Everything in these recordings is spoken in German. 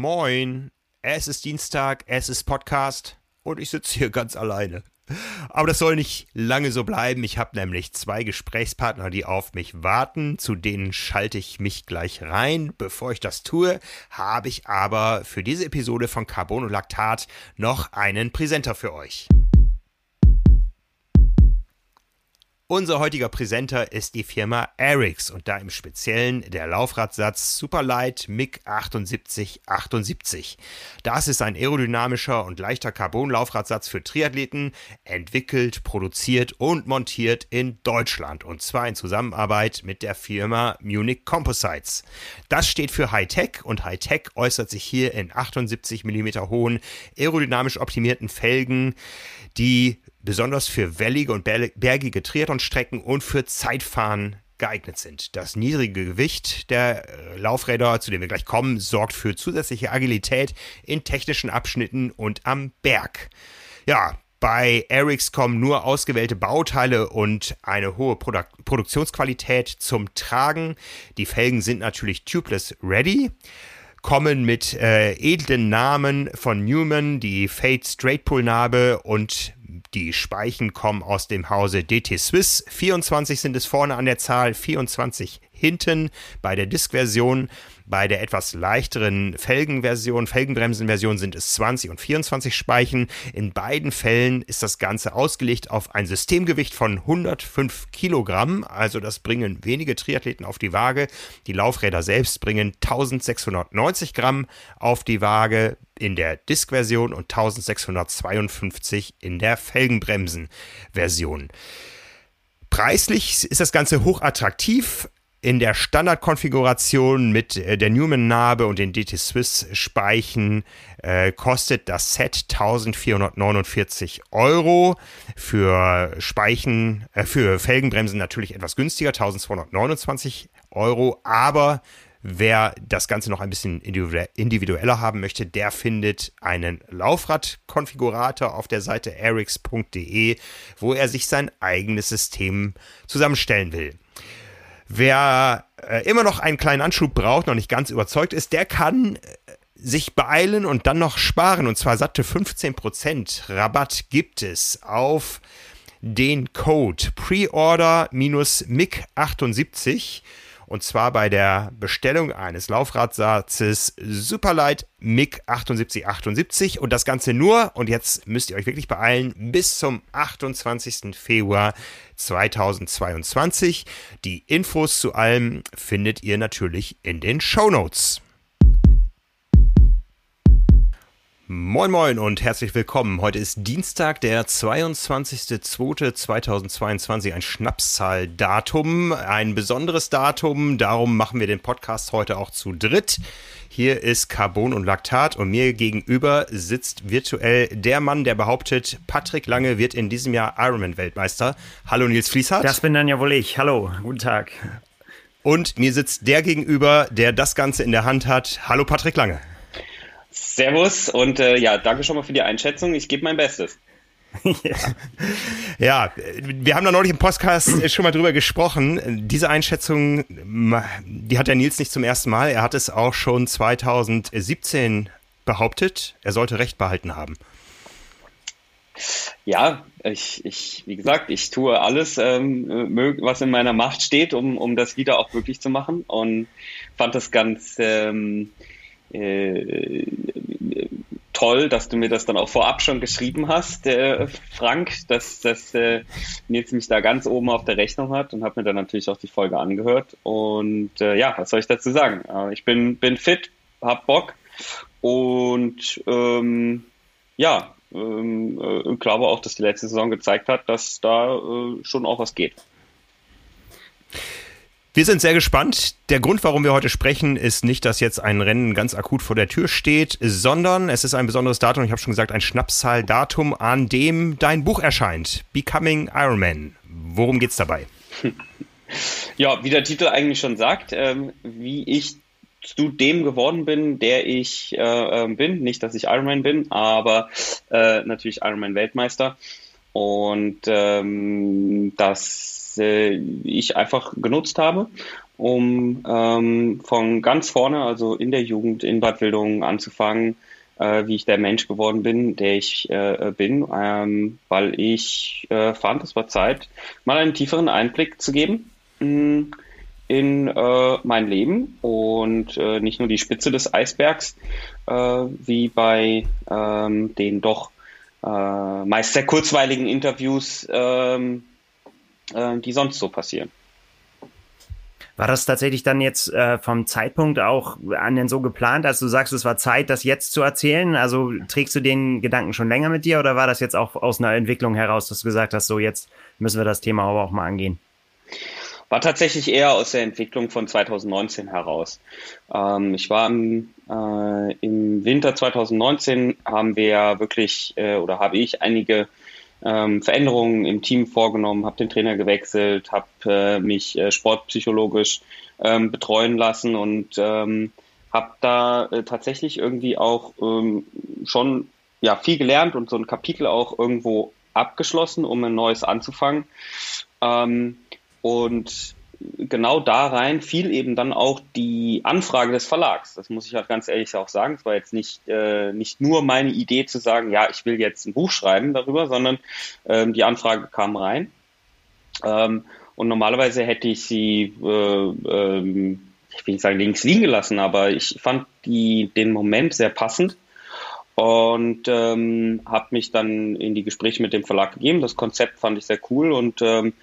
Moin, es ist Dienstag, es ist Podcast und ich sitze hier ganz alleine. Aber das soll nicht lange so bleiben. Ich habe nämlich zwei Gesprächspartner, die auf mich warten. Zu denen schalte ich mich gleich rein. Bevor ich das tue, habe ich aber für diese Episode von Carbon und Laktat noch einen Präsenter für euch. Unser heutiger Präsenter ist die Firma Arix und da im Speziellen der Laufradsatz Superlight MIG 7878. Das ist ein aerodynamischer und leichter Carbon-Laufradsatz für Triathleten, entwickelt, produziert und montiert in Deutschland und zwar in Zusammenarbeit mit der Firma Munich Composites. Das steht für Hightech und Hightech äußert sich hier in 78 mm hohen aerodynamisch optimierten Felgen, die besonders für wellige und bergige Triathlonstrecken und für Zeitfahren geeignet sind. Das niedrige Gewicht der äh, Laufräder, zu dem wir gleich kommen, sorgt für zusätzliche Agilität in technischen Abschnitten und am Berg. Ja, bei Erics kommen nur ausgewählte Bauteile und eine hohe Produ Produktionsqualität zum Tragen. Die Felgen sind natürlich tubeless ready kommen mit äh, edlen Namen von Newman, die Fate Straight Pull Narbe und die Speichen kommen aus dem Hause DT Swiss. 24 sind es vorne an der Zahl, 24 hinten bei der Disk-Version. Bei der etwas leichteren Felgenversion, Felgenbremsenversion sind es 20 und 24 Speichen. In beiden Fällen ist das Ganze ausgelegt auf ein Systemgewicht von 105 Kilogramm. Also das bringen wenige Triathleten auf die Waage. Die Laufräder selbst bringen 1690 Gramm auf die Waage in der Disk-Version und 1652 in der Felgenbremsen-Version. Preislich ist das Ganze hochattraktiv in der Standardkonfiguration mit äh, der Newman-Narbe und den DT Swiss Speichen äh, kostet das Set 1449 Euro. Für Speichen, äh, für Felgenbremsen natürlich etwas günstiger, 1229 Euro. Aber wer das Ganze noch ein bisschen individueller haben möchte, der findet einen Laufradkonfigurator auf der Seite erix.de, wo er sich sein eigenes System zusammenstellen will. Wer äh, immer noch einen kleinen Anschub braucht, noch nicht ganz überzeugt ist, der kann äh, sich beeilen und dann noch sparen. Und zwar satte 15% Rabatt gibt es auf den Code Preorder-MIG78 und zwar bei der Bestellung eines Laufradsatzes Superlight MIG 7878 und das Ganze nur, und jetzt müsst ihr euch wirklich beeilen, bis zum 28. Februar 2022. Die Infos zu allem findet ihr natürlich in den Show Notes. Moin Moin und herzlich willkommen. Heute ist Dienstag, der 22.02.2022, ein Schnapszahldatum, ein besonderes Datum, darum machen wir den Podcast heute auch zu dritt. Hier ist Carbon und Laktat und mir gegenüber sitzt virtuell der Mann, der behauptet, Patrick Lange wird in diesem Jahr Ironman-Weltmeister. Hallo Nils Fließhardt. Das bin dann ja wohl ich. Hallo, guten Tag. Und mir sitzt der gegenüber, der das Ganze in der Hand hat. Hallo Patrick Lange. Servus und äh, ja, danke schon mal für die Einschätzung. Ich gebe mein Bestes. ja. ja, wir haben da neulich im Podcast schon mal drüber gesprochen. Diese Einschätzung, die hat der Nils nicht zum ersten Mal. Er hat es auch schon 2017 behauptet. Er sollte Recht behalten haben. Ja, ich, ich, wie gesagt, ich tue alles, ähm, was in meiner Macht steht, um, um das wieder auch möglich zu machen und fand das ganz ähm, äh, toll, dass du mir das dann auch vorab schon geschrieben hast, äh, Frank, dass, dass äh, Nils mich da ganz oben auf der Rechnung hat und habe mir dann natürlich auch die Folge angehört. Und äh, ja, was soll ich dazu sagen? Äh, ich bin, bin fit, hab Bock und ähm, ja, ähm, äh, glaube auch, dass die letzte Saison gezeigt hat, dass da äh, schon auch was geht. Wir sind sehr gespannt. Der Grund, warum wir heute sprechen, ist nicht, dass jetzt ein Rennen ganz akut vor der Tür steht, sondern es ist ein besonderes Datum, ich habe schon gesagt, ein Schnapszahl-Datum, an dem dein Buch erscheint. Becoming Iron Man. Worum geht's dabei? Ja, wie der Titel eigentlich schon sagt, ähm, wie ich zu dem geworden bin, der ich äh, ähm, bin. Nicht, dass ich Ironman bin, aber äh, natürlich Ironman Weltmeister. Und ähm, das äh, ich einfach genutzt habe. um ähm, von ganz vorne, also in der Jugend, in Bad Wildungen anzufangen, äh, wie ich der Mensch geworden bin, der ich äh, bin, ähm, weil ich äh, fand, es war Zeit, mal einen tieferen Einblick zu geben mh, mm, in äh, mein Leben und äh, nicht nur die Spitze des Eisbergs, äh, wie bei ähm, den doch äh, meist sehr kurzweiligen Interviews, ähm, äh, die sonst so passieren. War das tatsächlich dann jetzt äh, vom Zeitpunkt auch an den so geplant, als du sagst, es war Zeit, das jetzt zu erzählen? Also trägst du den Gedanken schon länger mit dir oder war das jetzt auch aus einer Entwicklung heraus, dass du gesagt hast, so jetzt müssen wir das Thema aber auch mal angehen? War tatsächlich eher aus der Entwicklung von 2019 heraus. Ähm, ich war im, äh, im Winter 2019 haben wir wirklich äh, oder habe ich einige ähm, Veränderungen im Team vorgenommen, habe den Trainer gewechselt, habe äh, mich äh, sportpsychologisch ähm, betreuen lassen und ähm, habe da äh, tatsächlich irgendwie auch ähm, schon ja viel gelernt und so ein Kapitel auch irgendwo abgeschlossen, um ein neues anzufangen. Ähm, und genau da rein fiel eben dann auch die Anfrage des Verlags. Das muss ich halt ganz ehrlich auch sagen. Es war jetzt nicht, äh, nicht nur meine Idee zu sagen, ja, ich will jetzt ein Buch schreiben darüber, sondern ähm, die Anfrage kam rein. Ähm, und normalerweise hätte ich sie, äh, ähm, ich will nicht sagen links liegen gelassen, aber ich fand die, den Moment sehr passend und ähm, habe mich dann in die Gespräche mit dem Verlag gegeben. Das Konzept fand ich sehr cool und ähm,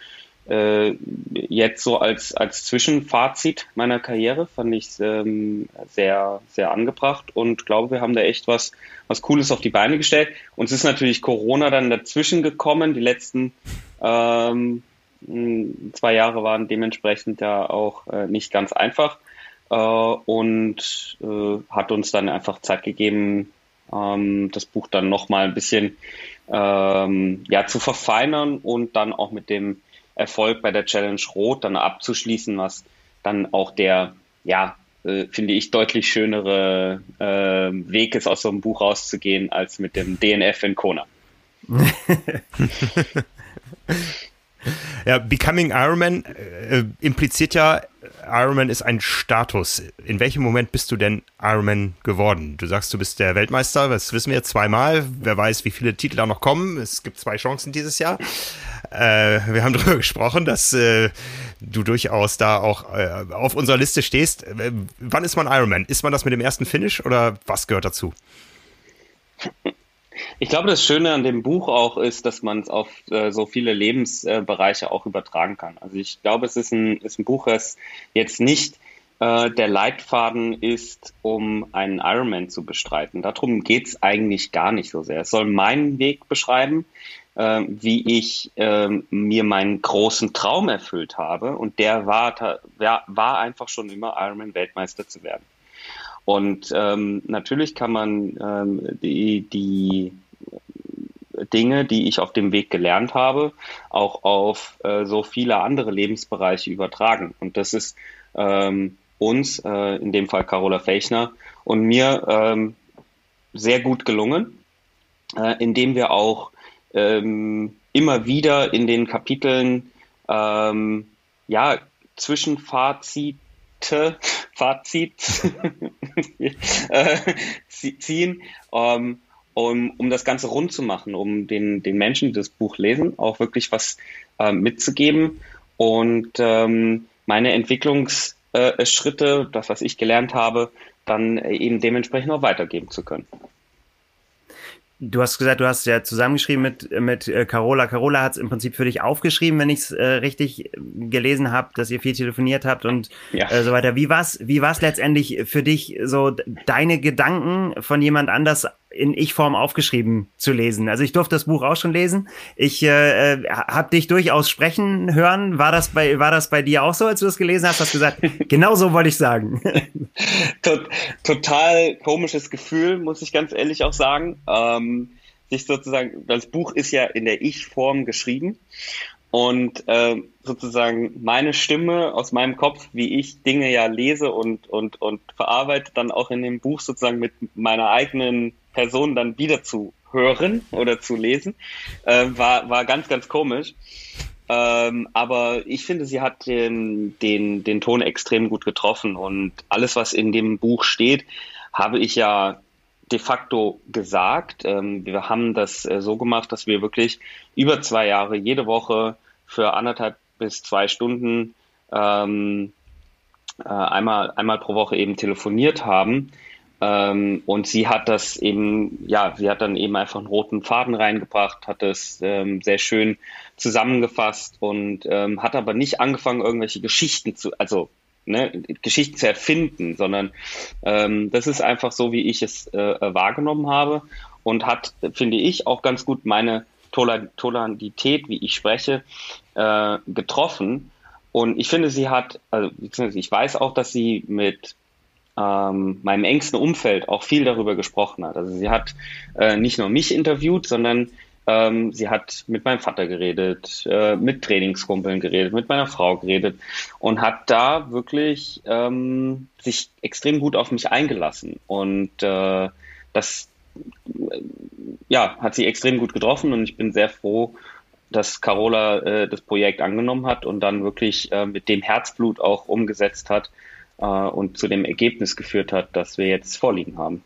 äh, jetzt so als, als Zwischenfazit meiner Karriere fand ich ähm, sehr, sehr angebracht und glaube, wir haben da echt was, was Cooles auf die Beine gestellt. Uns ist natürlich Corona dann dazwischen gekommen. Die letzten ähm, zwei Jahre waren dementsprechend ja auch äh, nicht ganz einfach äh, und äh, hat uns dann einfach Zeit gegeben, ähm, das Buch dann nochmal ein bisschen ähm, ja, zu verfeinern und dann auch mit dem Erfolg bei der Challenge Rot dann abzuschließen, was dann auch der, ja, äh, finde ich, deutlich schönere äh, Weg ist, aus so einem Buch rauszugehen, als mit dem DNF in Kona. ja, Becoming Ironman äh, impliziert ja, Ironman ist ein Status. In welchem Moment bist du denn Ironman geworden? Du sagst, du bist der Weltmeister, das wissen wir zweimal. Wer weiß, wie viele Titel da noch kommen. Es gibt zwei Chancen dieses Jahr. Äh, wir haben darüber gesprochen, dass äh, du durchaus da auch äh, auf unserer Liste stehst. Äh, wann ist man Ironman? Ist man das mit dem ersten Finish oder was gehört dazu? Ich glaube, das Schöne an dem Buch auch ist, dass man es auf äh, so viele Lebensbereiche auch übertragen kann. Also ich glaube, es ist ein, ist ein Buch, das jetzt nicht äh, der Leitfaden ist, um einen Ironman zu bestreiten. Darum geht es eigentlich gar nicht so sehr. Es soll meinen Weg beschreiben, äh, wie ich äh, mir meinen großen Traum erfüllt habe. Und der war, war einfach schon immer Ironman-Weltmeister zu werden. Und ähm, natürlich kann man ähm, die, die Dinge, die ich auf dem Weg gelernt habe, auch auf äh, so viele andere Lebensbereiche übertragen. Und das ist ähm, uns, äh, in dem Fall Carola Fechner und mir ähm, sehr gut gelungen, äh, indem wir auch ähm, immer wieder in den Kapiteln ähm, ja Zwischenfazit Fazit äh, ziehen, ähm, um, um das Ganze rund zu machen, um den, den Menschen, die das Buch lesen, auch wirklich was äh, mitzugeben und ähm, meine Entwicklungsschritte, das, was ich gelernt habe, dann eben dementsprechend auch weitergeben zu können. Du hast gesagt, du hast ja zusammengeschrieben mit, mit äh, Carola. Carola hat es im Prinzip für dich aufgeschrieben, wenn ich es äh, richtig gelesen habe, dass ihr viel telefoniert habt und ja. äh, so weiter. Wie war's, wie war's letztendlich für dich, so deine Gedanken von jemand anders in Ich-Form aufgeschrieben zu lesen. Also ich durfte das Buch auch schon lesen. Ich äh, äh habe dich durchaus sprechen hören. War das bei war das bei dir auch so, als du das gelesen hast? Hast du gesagt, genau so wollte ich sagen. Total komisches Gefühl, muss ich ganz ehrlich auch sagen. Ähm, sich sozusagen, das Buch ist ja in der Ich-Form geschrieben und äh, sozusagen meine Stimme aus meinem Kopf, wie ich Dinge ja lese und und und verarbeite, dann auch in dem Buch sozusagen mit meiner eigenen Person dann wieder zu hören oder zu lesen, äh, war, war ganz, ganz komisch. Ähm, aber ich finde, sie hat den, den, den Ton extrem gut getroffen und alles, was in dem Buch steht, habe ich ja de facto gesagt. Ähm, wir haben das äh, so gemacht, dass wir wirklich über zwei Jahre jede Woche für anderthalb bis zwei Stunden ähm, äh, einmal, einmal pro Woche eben telefoniert haben. Ähm, und sie hat das eben, ja, sie hat dann eben einfach einen roten Faden reingebracht, hat das ähm, sehr schön zusammengefasst und ähm, hat aber nicht angefangen, irgendwelche Geschichten zu, also ne, Geschichten zu erfinden, sondern ähm, das ist einfach so, wie ich es äh, wahrgenommen habe und hat, finde ich, auch ganz gut meine Tolandität, wie ich spreche, äh, getroffen. Und ich finde, sie hat, also ich weiß auch, dass sie mit ähm, meinem engsten Umfeld auch viel darüber gesprochen hat. Also sie hat äh, nicht nur mich interviewt, sondern ähm, sie hat mit meinem Vater geredet, äh, mit Trainingskumpeln geredet, mit meiner Frau geredet und hat da wirklich ähm, sich extrem gut auf mich eingelassen. Und äh, das äh, ja, hat sie extrem gut getroffen und ich bin sehr froh, dass Carola äh, das Projekt angenommen hat und dann wirklich äh, mit dem Herzblut auch umgesetzt hat äh, und zu dem Ergebnis geführt hat, das wir jetzt vorliegen haben.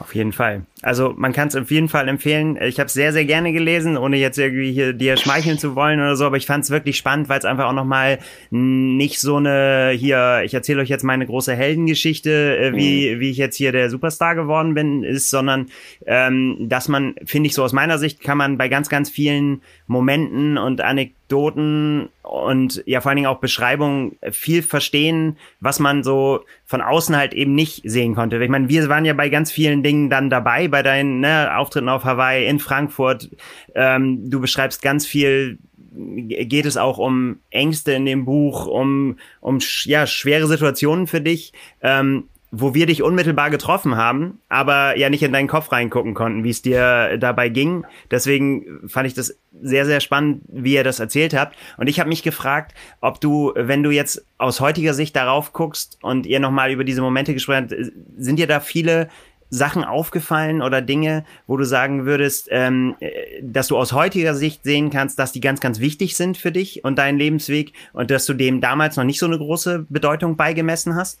Auf jeden Fall. Also man kann es auf jeden Fall empfehlen. Ich habe es sehr, sehr gerne gelesen, ohne jetzt irgendwie hier dir schmeicheln zu wollen oder so, aber ich fand es wirklich spannend, weil es einfach auch nochmal nicht so eine, hier, ich erzähle euch jetzt meine große Heldengeschichte, äh, wie, mhm. wie ich jetzt hier der Superstar geworden bin, ist, sondern ähm, dass man, finde ich so aus meiner Sicht, kann man bei ganz, ganz vielen Momenten und Anekdoten und ja vor allen Dingen auch Beschreibungen viel verstehen, was man so von außen halt eben nicht sehen konnte. Ich meine, wir waren ja bei ganz vielen Dingen dann dabei, bei deinen ne, Auftritten auf Hawaii, in Frankfurt. Ähm, du beschreibst ganz viel geht es auch um Ängste in dem Buch, um, um ja, schwere Situationen für dich. Ähm, wo wir dich unmittelbar getroffen haben, aber ja nicht in deinen Kopf reingucken konnten, wie es dir dabei ging. Deswegen fand ich das sehr, sehr spannend, wie ihr das erzählt habt. Und ich habe mich gefragt, ob du, wenn du jetzt aus heutiger Sicht darauf guckst und ihr nochmal über diese Momente gesprochen habt, sind dir da viele Sachen aufgefallen oder Dinge, wo du sagen würdest, ähm, dass du aus heutiger Sicht sehen kannst, dass die ganz, ganz wichtig sind für dich und deinen Lebensweg und dass du dem damals noch nicht so eine große Bedeutung beigemessen hast?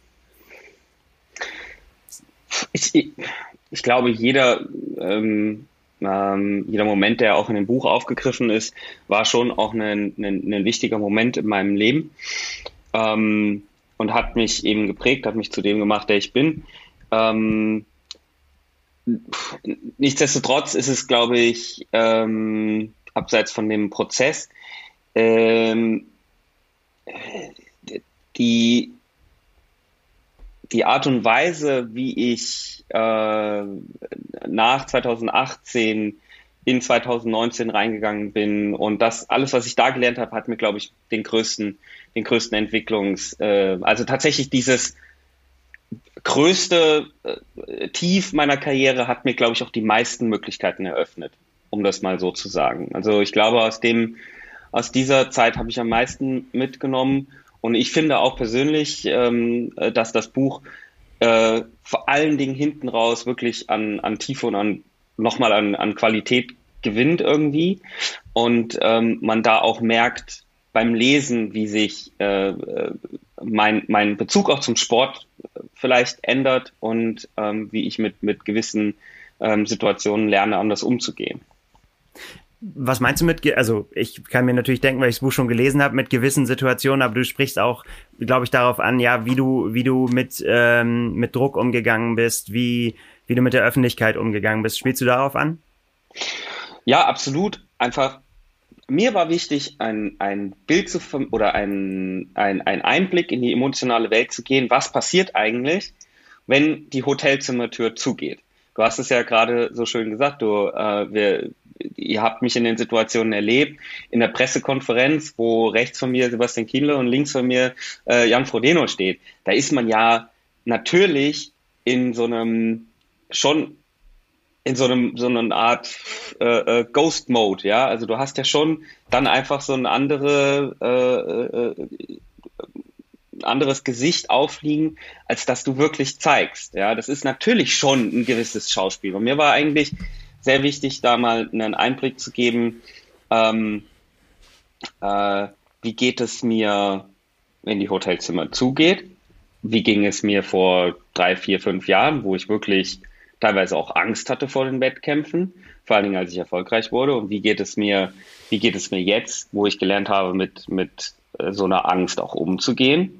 Ich, ich glaube, jeder, ähm, ähm, jeder Moment, der auch in dem Buch aufgegriffen ist, war schon auch ein, ein, ein wichtiger Moment in meinem Leben ähm, und hat mich eben geprägt, hat mich zu dem gemacht, der ich bin. Ähm, nichtsdestotrotz ist es, glaube ich, ähm, abseits von dem Prozess, ähm, die die Art und Weise, wie ich äh, nach 2018 in 2019 reingegangen bin und das alles, was ich da gelernt habe, hat mir, glaube ich, den größten, den größten Entwicklungs, äh, also tatsächlich dieses größte äh, Tief meiner Karriere hat mir, glaube ich, auch die meisten Möglichkeiten eröffnet, um das mal so zu sagen. Also ich glaube, aus dem, aus dieser Zeit habe ich am meisten mitgenommen und ich finde auch persönlich, ähm, äh, dass das Buch äh, vor allen Dingen hinten raus wirklich an, an Tiefe und an nochmal an, an Qualität gewinnt irgendwie. Und ähm, man da auch merkt beim Lesen, wie sich äh, äh mein, mein Bezug auch zum Sport vielleicht ändert und ähm, wie ich mit, mit gewissen ähm, Situationen lerne, anders umzugehen. Was meinst du mit, also ich kann mir natürlich denken, weil ich das Buch schon gelesen habe, mit gewissen Situationen, aber du sprichst auch, glaube ich, darauf an, ja, wie du, wie du mit, ähm, mit Druck umgegangen bist, wie, wie du mit der Öffentlichkeit umgegangen bist. Spielst du darauf an? Ja, absolut. Einfach, mir war wichtig, ein, ein Bild zu oder ein, ein, ein Einblick in die emotionale Welt zu gehen. Was passiert eigentlich, wenn die Hotelzimmertür zugeht? Du hast es ja gerade so schön gesagt, du, äh, wir, ihr habt mich in den Situationen erlebt, in der Pressekonferenz, wo rechts von mir Sebastian Kienle und links von mir äh, Jan Frodeno steht. Da ist man ja natürlich in so einem schon in so einem so einer Art äh, äh, Ghost Mode, ja. Also du hast ja schon dann einfach so ein andere äh, äh, anderes Gesicht aufliegen, als dass du wirklich zeigst. Ja, das ist natürlich schon ein gewisses Schauspiel. Und mir war eigentlich sehr wichtig, da mal einen Einblick zu geben, ähm, äh, wie geht es mir, wenn die Hotelzimmer zugeht? Wie ging es mir vor drei, vier, fünf Jahren, wo ich wirklich teilweise auch Angst hatte vor den Wettkämpfen, vor allen Dingen als ich erfolgreich wurde. Und wie geht es mir, wie geht es mir jetzt, wo ich gelernt habe, mit, mit äh, so einer Angst auch umzugehen?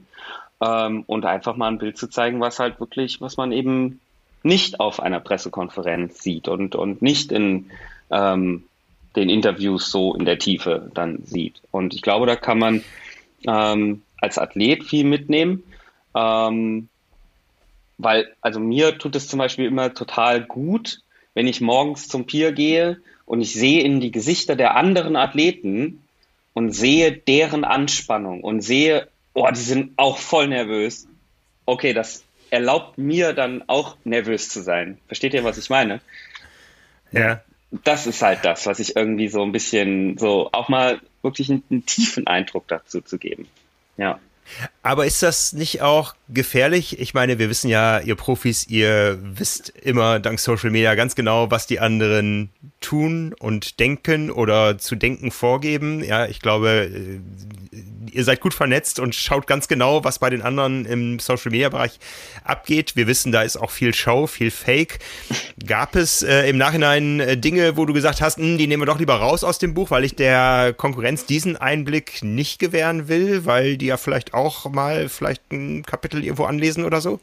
Ähm, und einfach mal ein Bild zu zeigen, was halt wirklich, was man eben nicht auf einer Pressekonferenz sieht und, und nicht in ähm, den Interviews so in der Tiefe dann sieht. Und ich glaube, da kann man ähm, als Athlet viel mitnehmen. Ähm, weil, also mir tut es zum Beispiel immer total gut, wenn ich morgens zum Pier gehe und ich sehe in die Gesichter der anderen Athleten und sehe deren Anspannung und sehe, oh, die sind auch voll nervös. Okay, das erlaubt mir dann auch nervös zu sein. Versteht ihr, was ich meine? Ja. Das ist halt das, was ich irgendwie so ein bisschen so auch mal wirklich einen, einen tiefen Eindruck dazu zu geben. Ja. Aber ist das nicht auch gefährlich? Ich meine, wir wissen ja, ihr Profis, ihr wisst immer dank Social Media ganz genau, was die anderen tun und denken oder zu denken vorgeben. Ja, ich glaube, äh, ihr seid gut vernetzt und schaut ganz genau, was bei den anderen im Social Media Bereich abgeht. Wir wissen, da ist auch viel Show, viel Fake. Gab es äh, im Nachhinein äh, Dinge, wo du gesagt hast, hm, die nehmen wir doch lieber raus aus dem Buch, weil ich der Konkurrenz diesen Einblick nicht gewähren will, weil die ja vielleicht auch mal vielleicht ein Kapitel irgendwo anlesen oder so?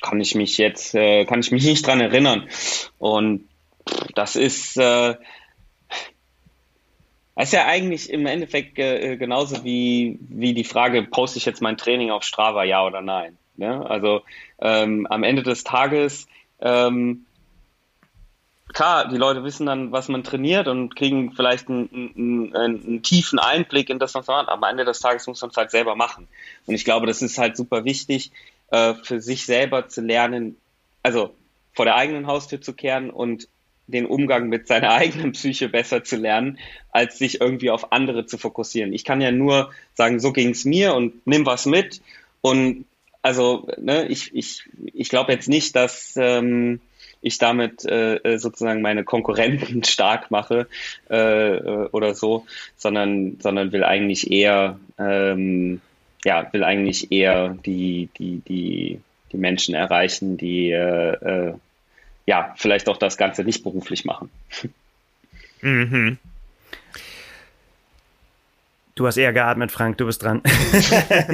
Kann ich mich jetzt, äh, kann ich mich nicht dran erinnern. Und das ist, äh, das ist ja eigentlich im Endeffekt äh, genauso wie, wie die Frage, poste ich jetzt mein Training auf Strava, ja oder nein? Ne? Also ähm, am Ende des Tages, ähm, klar, die Leute wissen dann, was man trainiert und kriegen vielleicht einen, einen, einen, tiefen Einblick in das, was man macht. Aber am Ende des Tages muss man es halt selber machen. Und ich glaube, das ist halt super wichtig, äh, für sich selber zu lernen, also vor der eigenen Haustür zu kehren und den Umgang mit seiner eigenen Psyche besser zu lernen, als sich irgendwie auf andere zu fokussieren. Ich kann ja nur sagen, so ging es mir und nimm was mit. Und also, ne, ich, ich, ich glaube jetzt nicht, dass ähm, ich damit äh, äh sozusagen meine Konkurrenten stark mache äh, äh, oder so, sondern, sondern will eigentlich eher, ähm, ja, will eigentlich eher die, die, die, die Menschen erreichen, die äh, äh ja, vielleicht auch das Ganze nicht beruflich machen. Mhm. Du hast eher geatmet, Frank, du bist dran.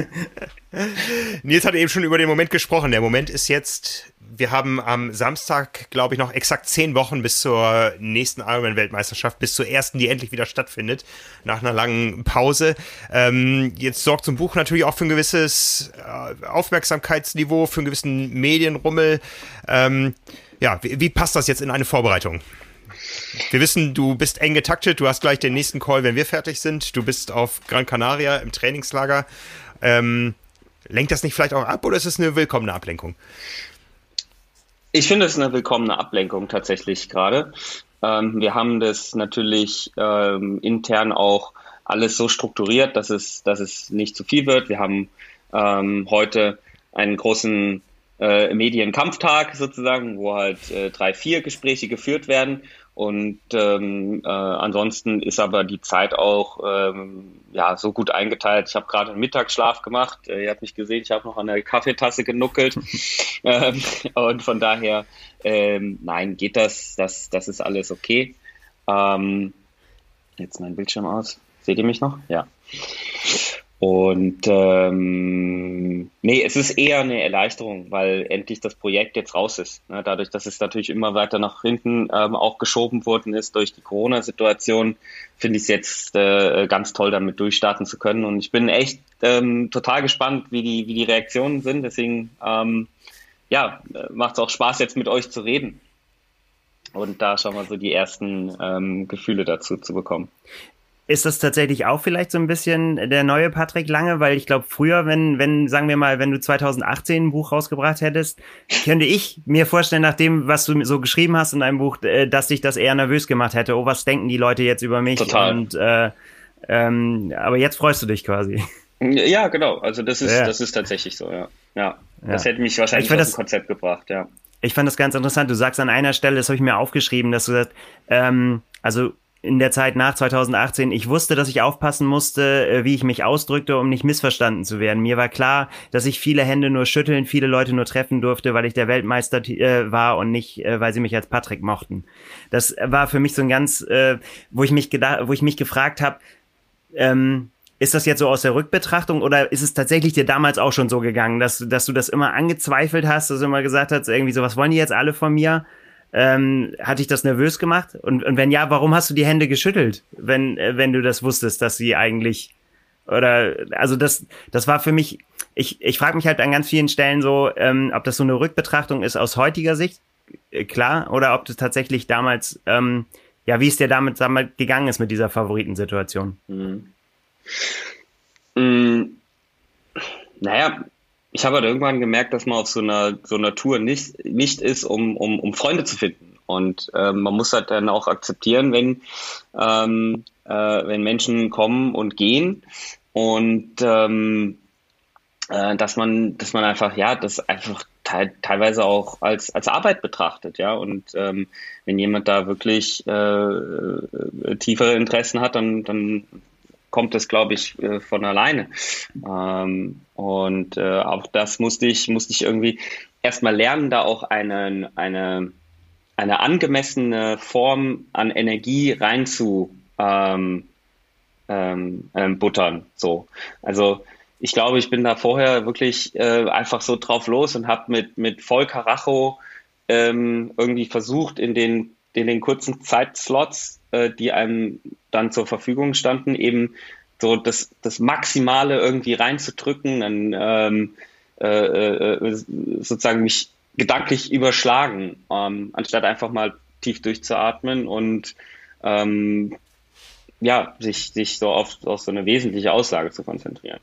Nils hat eben schon über den Moment gesprochen. Der Moment ist jetzt, wir haben am Samstag, glaube ich, noch exakt zehn Wochen bis zur nächsten Ironman-Weltmeisterschaft, bis zur ersten, die endlich wieder stattfindet, nach einer langen Pause. Ähm, jetzt sorgt so ein Buch natürlich auch für ein gewisses äh, Aufmerksamkeitsniveau, für einen gewissen Medienrummel. Ähm, ja, wie, wie passt das jetzt in eine Vorbereitung? Wir wissen, du bist eng getaktet, du hast gleich den nächsten Call, wenn wir fertig sind. Du bist auf Gran Canaria im Trainingslager. Ähm, lenkt das nicht vielleicht auch ab oder ist es eine willkommene Ablenkung? Ich finde es eine willkommene Ablenkung tatsächlich gerade. Ähm, wir haben das natürlich ähm, intern auch alles so strukturiert, dass es, dass es nicht zu viel wird. Wir haben ähm, heute einen großen äh, Medienkampftag sozusagen, wo halt äh, drei, vier Gespräche geführt werden. Und ähm, äh, ansonsten ist aber die Zeit auch ähm, ja so gut eingeteilt. Ich habe gerade einen Mittagsschlaf gemacht. Äh, ihr habt mich gesehen, ich habe noch an der Kaffeetasse genuckelt. ähm, und von daher, ähm, nein, geht das. Das, das ist alles okay. Ähm, jetzt mein Bildschirm aus. Seht ihr mich noch? Ja. Und ähm, nee, es ist eher eine Erleichterung, weil endlich das Projekt jetzt raus ist. Ne? Dadurch, dass es natürlich immer weiter nach hinten ähm, auch geschoben worden ist durch die Corona-Situation, finde ich es jetzt äh, ganz toll, damit durchstarten zu können. Und ich bin echt ähm, total gespannt, wie die, wie die Reaktionen sind. Deswegen ähm, ja, macht es auch Spaß, jetzt mit euch zu reden. Und da schon mal so die ersten ähm, Gefühle dazu zu bekommen. Ist das tatsächlich auch vielleicht so ein bisschen der neue Patrick Lange? Weil ich glaube, früher, wenn, wenn, sagen wir mal, wenn du 2018 ein Buch rausgebracht hättest, könnte ich mir vorstellen, nach dem, was du so geschrieben hast in deinem Buch, äh, dass dich das eher nervös gemacht hätte. Oh, was denken die Leute jetzt über mich? Total. Und, äh, ähm, aber jetzt freust du dich quasi. Ja, genau. Also das ist, ja. das ist tatsächlich so, ja. Ja. Das ja. hätte mich wahrscheinlich aus dem Konzept gebracht, ja. Ich fand das ganz interessant. Du sagst an einer Stelle, das habe ich mir aufgeschrieben, dass du sagst, ähm, also in der Zeit nach 2018, ich wusste, dass ich aufpassen musste, äh, wie ich mich ausdrückte, um nicht missverstanden zu werden. Mir war klar, dass ich viele Hände nur schütteln, viele Leute nur treffen durfte, weil ich der Weltmeister äh, war und nicht, äh, weil sie mich als Patrick mochten. Das war für mich so ein ganz, äh, wo ich mich gedacht, wo ich mich gefragt habe, ähm, ist das jetzt so aus der Rückbetrachtung oder ist es tatsächlich dir damals auch schon so gegangen, dass, dass du das immer angezweifelt hast, dass du immer gesagt hast, irgendwie so, was wollen die jetzt alle von mir? Ähm, hat dich das nervös gemacht? Und, und wenn ja, warum hast du die Hände geschüttelt, wenn, äh, wenn du das wusstest, dass sie eigentlich oder also das, das war für mich, ich, ich frage mich halt an ganz vielen Stellen so, ähm, ob das so eine Rückbetrachtung ist aus heutiger Sicht, äh, klar, oder ob das tatsächlich damals, ähm, ja, wie es dir damit, damit gegangen ist mit dieser Favoritensituation. Mhm. Mhm. Naja, ich habe halt irgendwann gemerkt, dass man auf so einer, so einer Tour nicht, nicht ist, um, um, um Freunde zu finden. Und äh, man muss halt dann auch akzeptieren, wenn, ähm, äh, wenn Menschen kommen und gehen und ähm, äh, dass man, dass man einfach, ja, das einfach te teilweise auch als, als Arbeit betrachtet, ja. Und ähm, wenn jemand da wirklich äh, äh tiefere Interessen hat, dann, dann kommt es, glaube ich, äh, von alleine. Ähm, und äh, auch das musste ich, musste ich irgendwie erstmal lernen, da auch eine, eine, eine angemessene Form an Energie rein ähm, ähm, ähm, buttern. So. Also ich glaube, ich bin da vorher wirklich äh, einfach so drauf los und habe mit, mit voll Karacho ähm, irgendwie versucht, in den, in den kurzen Zeitslots äh, die einem dann zur Verfügung standen, eben so das, das Maximale irgendwie reinzudrücken, dann ähm, äh, äh, sozusagen mich gedanklich überschlagen, ähm, anstatt einfach mal tief durchzuatmen und ähm, ja, sich, sich so auf, auf so eine wesentliche Aussage zu konzentrieren.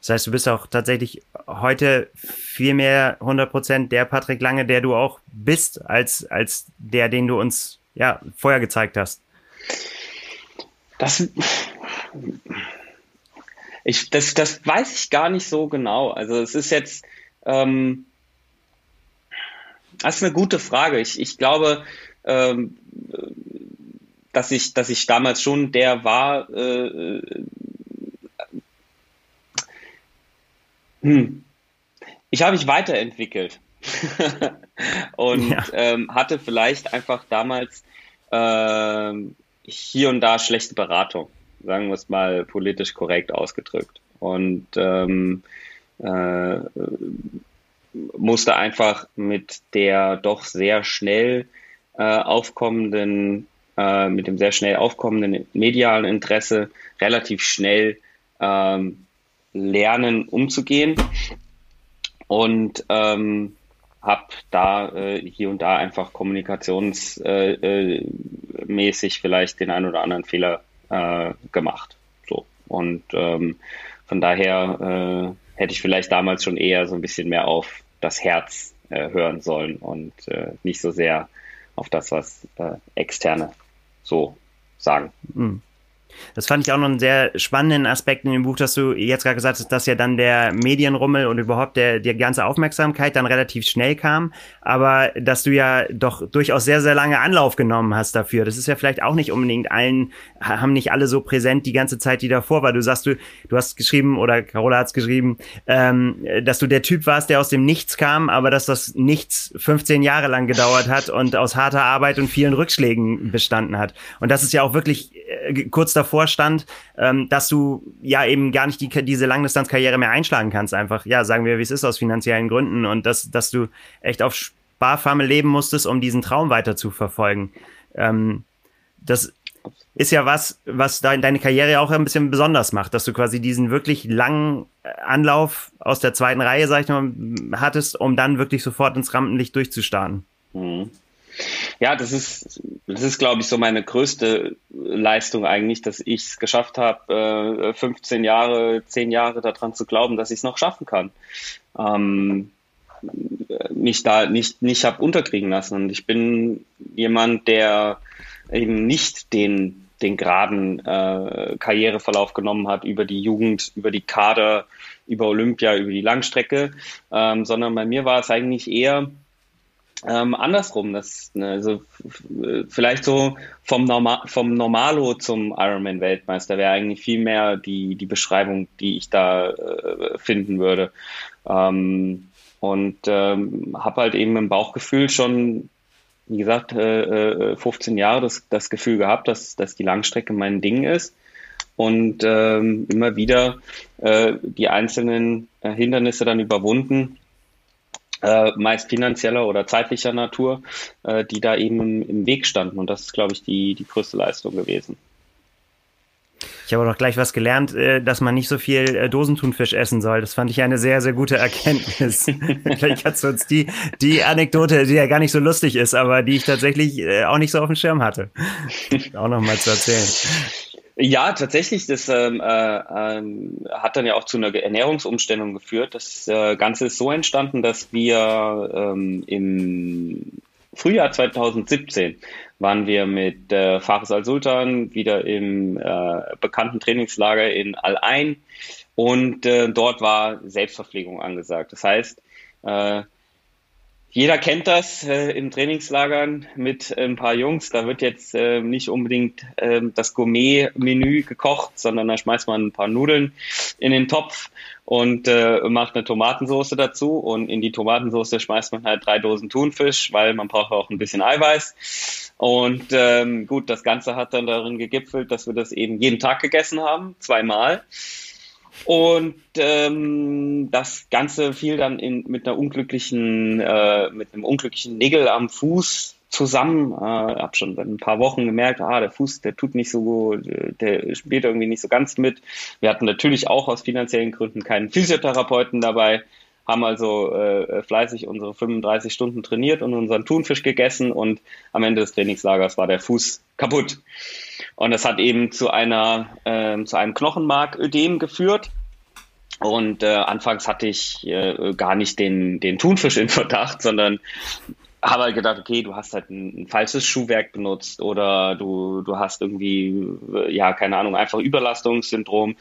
Das heißt, du bist auch tatsächlich heute viel mehr 100% der Patrick Lange, der du auch bist, als, als der, den du uns ja, vorher gezeigt hast? Das, ich, das, das weiß ich gar nicht so genau. Also es ist jetzt, ähm, das ist eine gute Frage. Ich, ich glaube, ähm, dass ich, dass ich damals schon der war. Äh, hm. Ich habe mich weiterentwickelt. und ja. ähm, hatte vielleicht einfach damals äh, hier und da schlechte Beratung, sagen wir es mal politisch korrekt ausgedrückt. Und ähm, äh, musste einfach mit der doch sehr schnell äh, aufkommenden, äh, mit dem sehr schnell aufkommenden medialen Interesse relativ schnell ähm, lernen, umzugehen. Und ähm, habe da äh, hier und da einfach kommunikationsmäßig äh, äh, vielleicht den einen oder anderen Fehler äh, gemacht. So. Und ähm, von daher äh, hätte ich vielleicht damals schon eher so ein bisschen mehr auf das Herz äh, hören sollen und äh, nicht so sehr auf das, was äh, Externe so sagen. Mhm. Das fand ich auch noch einen sehr spannenden Aspekt in dem Buch, dass du jetzt gerade gesagt hast, dass ja dann der Medienrummel und überhaupt der, die ganze Aufmerksamkeit dann relativ schnell kam, aber dass du ja doch durchaus sehr, sehr lange Anlauf genommen hast dafür. Das ist ja vielleicht auch nicht unbedingt allen, haben nicht alle so präsent die ganze Zeit, die davor war. Du sagst, du, du hast geschrieben oder Carola hat es geschrieben, ähm, dass du der Typ warst, der aus dem Nichts kam, aber dass das Nichts 15 Jahre lang gedauert hat und aus harter Arbeit und vielen Rückschlägen bestanden hat. Und das ist ja auch wirklich kurz davor stand, ähm, dass du ja eben gar nicht die, diese Langdistanzkarriere mehr einschlagen kannst. Einfach, ja, sagen wir, wie es ist aus finanziellen Gründen und dass, dass du echt auf Sparfarme leben musstest, um diesen Traum weiter zu verfolgen. Ähm, das ist ja was, was deine Karriere auch ein bisschen besonders macht, dass du quasi diesen wirklich langen Anlauf aus der zweiten Reihe, sag ich mal, hattest, um dann wirklich sofort ins Rampenlicht durchzustarten. Mhm. Ja, das ist, das ist, glaube ich, so meine größte Leistung eigentlich, dass ich es geschafft habe, äh, 15 Jahre, 10 Jahre daran zu glauben, dass ich es noch schaffen kann. Ähm, mich da nicht, nicht habe unterkriegen lassen. Und ich bin jemand, der eben nicht den, den geraden äh, Karriereverlauf genommen hat über die Jugend, über die Kader, über Olympia, über die Langstrecke, ähm, sondern bei mir war es eigentlich eher ähm, andersrum. Das, ne, also vielleicht so vom, Norma vom Normalo zum Ironman-Weltmeister wäre eigentlich viel mehr die, die Beschreibung, die ich da äh, finden würde. Ähm, und ähm, habe halt eben im Bauchgefühl schon, wie gesagt, äh, 15 äh, Jahre das, das Gefühl gehabt, dass, dass die Langstrecke mein Ding ist und ähm, immer wieder äh, die einzelnen äh, Hindernisse dann überwunden äh, meist finanzieller oder zeitlicher Natur, äh, die da eben im, im, Weg standen. Und das ist, glaube ich, die, die größte Leistung gewesen. Ich habe noch gleich was gelernt, äh, dass man nicht so viel äh, Dosentunfisch essen soll. Das fand ich eine sehr, sehr gute Erkenntnis. Vielleicht hast du uns die, die Anekdote, die ja gar nicht so lustig ist, aber die ich tatsächlich auch nicht so auf dem Schirm hatte. auch noch mal zu erzählen. Ja, tatsächlich. Das ähm, äh, ähm, hat dann ja auch zu einer Ernährungsumstellung geführt. Das äh, Ganze ist so entstanden, dass wir ähm, im Frühjahr 2017 waren wir mit äh, Fares al-Sultan wieder im äh, bekannten Trainingslager in Al-Ain und äh, dort war Selbstverpflegung angesagt. Das heißt, äh, jeder kennt das äh, im Trainingslagern mit ein paar Jungs. Da wird jetzt äh, nicht unbedingt äh, das Gourmet-Menü gekocht, sondern da schmeißt man ein paar Nudeln in den Topf und äh, macht eine Tomatensauce dazu. Und in die Tomatensauce schmeißt man halt drei Dosen Thunfisch, weil man braucht auch ein bisschen Eiweiß. Und ähm, gut, das Ganze hat dann darin gegipfelt, dass wir das eben jeden Tag gegessen haben, zweimal. Und ähm, das Ganze fiel dann in, mit einer unglücklichen, äh, mit einem unglücklichen Nägel am Fuß zusammen. Äh, habe schon seit ein paar Wochen gemerkt, ah, der Fuß, der tut nicht so gut, der spielt irgendwie nicht so ganz mit. Wir hatten natürlich auch aus finanziellen Gründen keinen Physiotherapeuten dabei, haben also äh, fleißig unsere 35 Stunden trainiert und unseren Thunfisch gegessen und am Ende des Trainingslagers war der Fuß kaputt. Und das hat eben zu einer, äh, zu einem Knochenmarködem geführt. Und äh, anfangs hatte ich äh, gar nicht den, den Thunfisch in Verdacht, sondern habe halt gedacht, okay, du hast halt ein, ein, falsches Schuhwerk benutzt oder du, du hast irgendwie, äh, ja, keine Ahnung, einfach Überlastungssyndrom.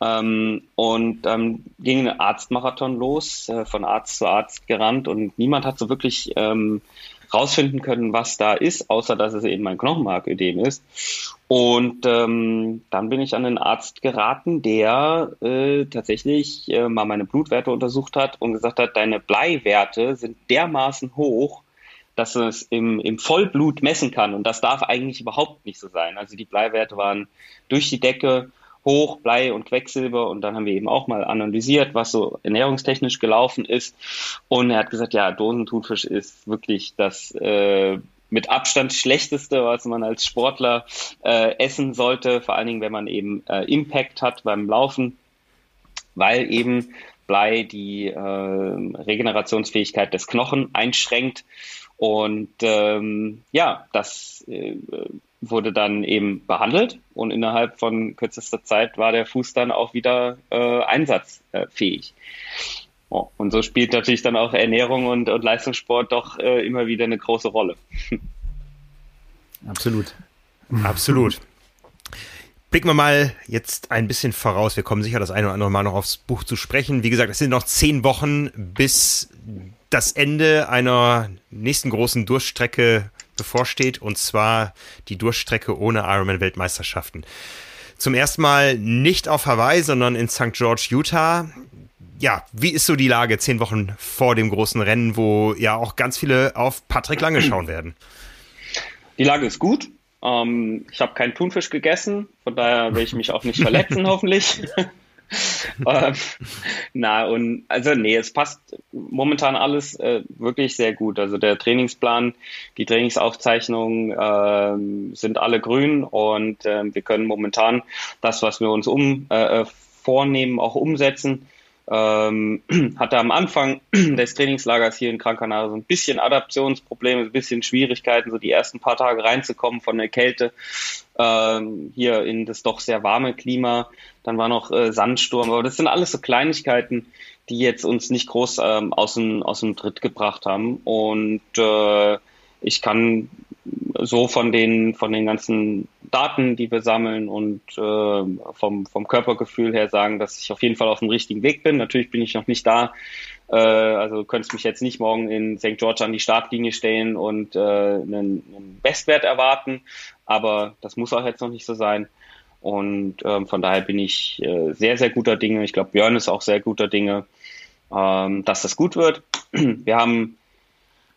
Ähm, und ähm, ging ein Arztmarathon los, äh, von Arzt zu Arzt gerannt und niemand hat so wirklich ähm, rausfinden können, was da ist, außer dass es eben ein Knochenmarködem ist. Und ähm, dann bin ich an einen Arzt geraten, der äh, tatsächlich äh, mal meine Blutwerte untersucht hat und gesagt hat, deine Bleiwerte sind dermaßen hoch, dass es im, im Vollblut messen kann. Und das darf eigentlich überhaupt nicht so sein. Also die Bleiwerte waren durch die Decke hoch, Blei und Quecksilber. Und dann haben wir eben auch mal analysiert, was so ernährungstechnisch gelaufen ist. Und er hat gesagt, ja, Dosenthunfisch ist wirklich das äh, mit Abstand schlechteste, was man als Sportler äh, essen sollte, vor allen Dingen, wenn man eben äh, Impact hat beim Laufen, weil eben Blei die äh, Regenerationsfähigkeit des Knochen einschränkt. Und ähm, ja, das äh, wurde dann eben behandelt und innerhalb von kürzester Zeit war der Fuß dann auch wieder äh, einsatzfähig. Oh, und so spielt natürlich dann auch Ernährung und, und Leistungssport doch äh, immer wieder eine große Rolle. Absolut. Absolut. Blicken wir mal jetzt ein bisschen voraus. Wir kommen sicher das eine oder andere Mal noch aufs Buch zu sprechen. Wie gesagt, es sind noch zehn Wochen bis das Ende einer nächsten großen Durchstrecke bevorsteht, und zwar die Durchstrecke ohne Ironman-Weltmeisterschaften. Zum ersten Mal nicht auf Hawaii, sondern in St. George, Utah. Ja, wie ist so die Lage zehn Wochen vor dem großen Rennen, wo ja auch ganz viele auf Patrick Lange schauen werden? Die Lage ist gut. Ähm, ich habe keinen Thunfisch gegessen, von daher will ich mich auch nicht verletzen, hoffentlich. ähm, na, und also nee, es passt momentan alles äh, wirklich sehr gut. Also der Trainingsplan, die Trainingsaufzeichnungen äh, sind alle grün und äh, wir können momentan das, was wir uns um äh, äh vornehmen, auch umsetzen ähm, hatte am Anfang des Trainingslagers hier in Gran Canaria so ein bisschen Adaptionsprobleme, ein bisschen Schwierigkeiten, so die ersten paar Tage reinzukommen von der Kälte ähm, hier in das doch sehr warme Klima. Dann war noch äh, Sandsturm, aber das sind alles so Kleinigkeiten, die jetzt uns nicht groß ähm, aus, dem, aus dem Tritt gebracht haben. Und äh, ich kann so von den, von den ganzen Daten, die wir sammeln und äh, vom, vom Körpergefühl her sagen, dass ich auf jeden Fall auf dem richtigen Weg bin. Natürlich bin ich noch nicht da, Äh, also könntest mich jetzt nicht morgen in St. George an die Startlinie stellen und äh, einen, einen Bestwert erwarten, aber das muss auch jetzt noch nicht so sein. Und ähm, von daher bin ich äh, sehr, sehr guter Dinge. Ich glaube, Björn ist auch sehr guter Dinge, ähm, dass das gut wird. Wir haben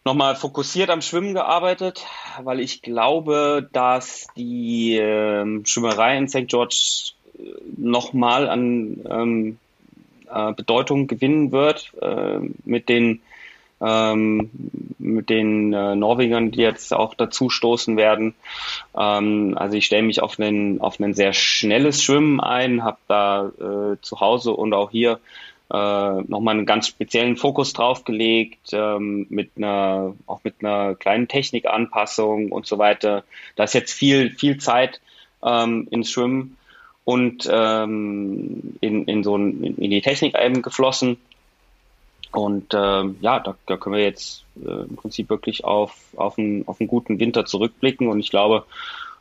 nochmal fokussiert am Schwimmen gearbeitet, weil ich glaube, dass die äh, Schwimmerei in St. George äh, nochmal an ähm, äh, Bedeutung gewinnen wird äh, mit den ähm, mit den äh, Norwegern, die jetzt auch dazu stoßen werden. Ähm, also ich stelle mich auf einen auf ein sehr schnelles Schwimmen ein, habe da äh, zu Hause und auch hier äh, nochmal einen ganz speziellen Fokus drauf gelegt, ähm, mit einer, auch mit einer kleinen Technikanpassung und so weiter. Da ist jetzt viel, viel Zeit ähm, ins Schwimmen und ähm, in, in so ein, in die Technik eben geflossen. Und ähm, ja, da, da können wir jetzt äh, im Prinzip wirklich auf, auf, einen, auf einen guten Winter zurückblicken. Und ich glaube,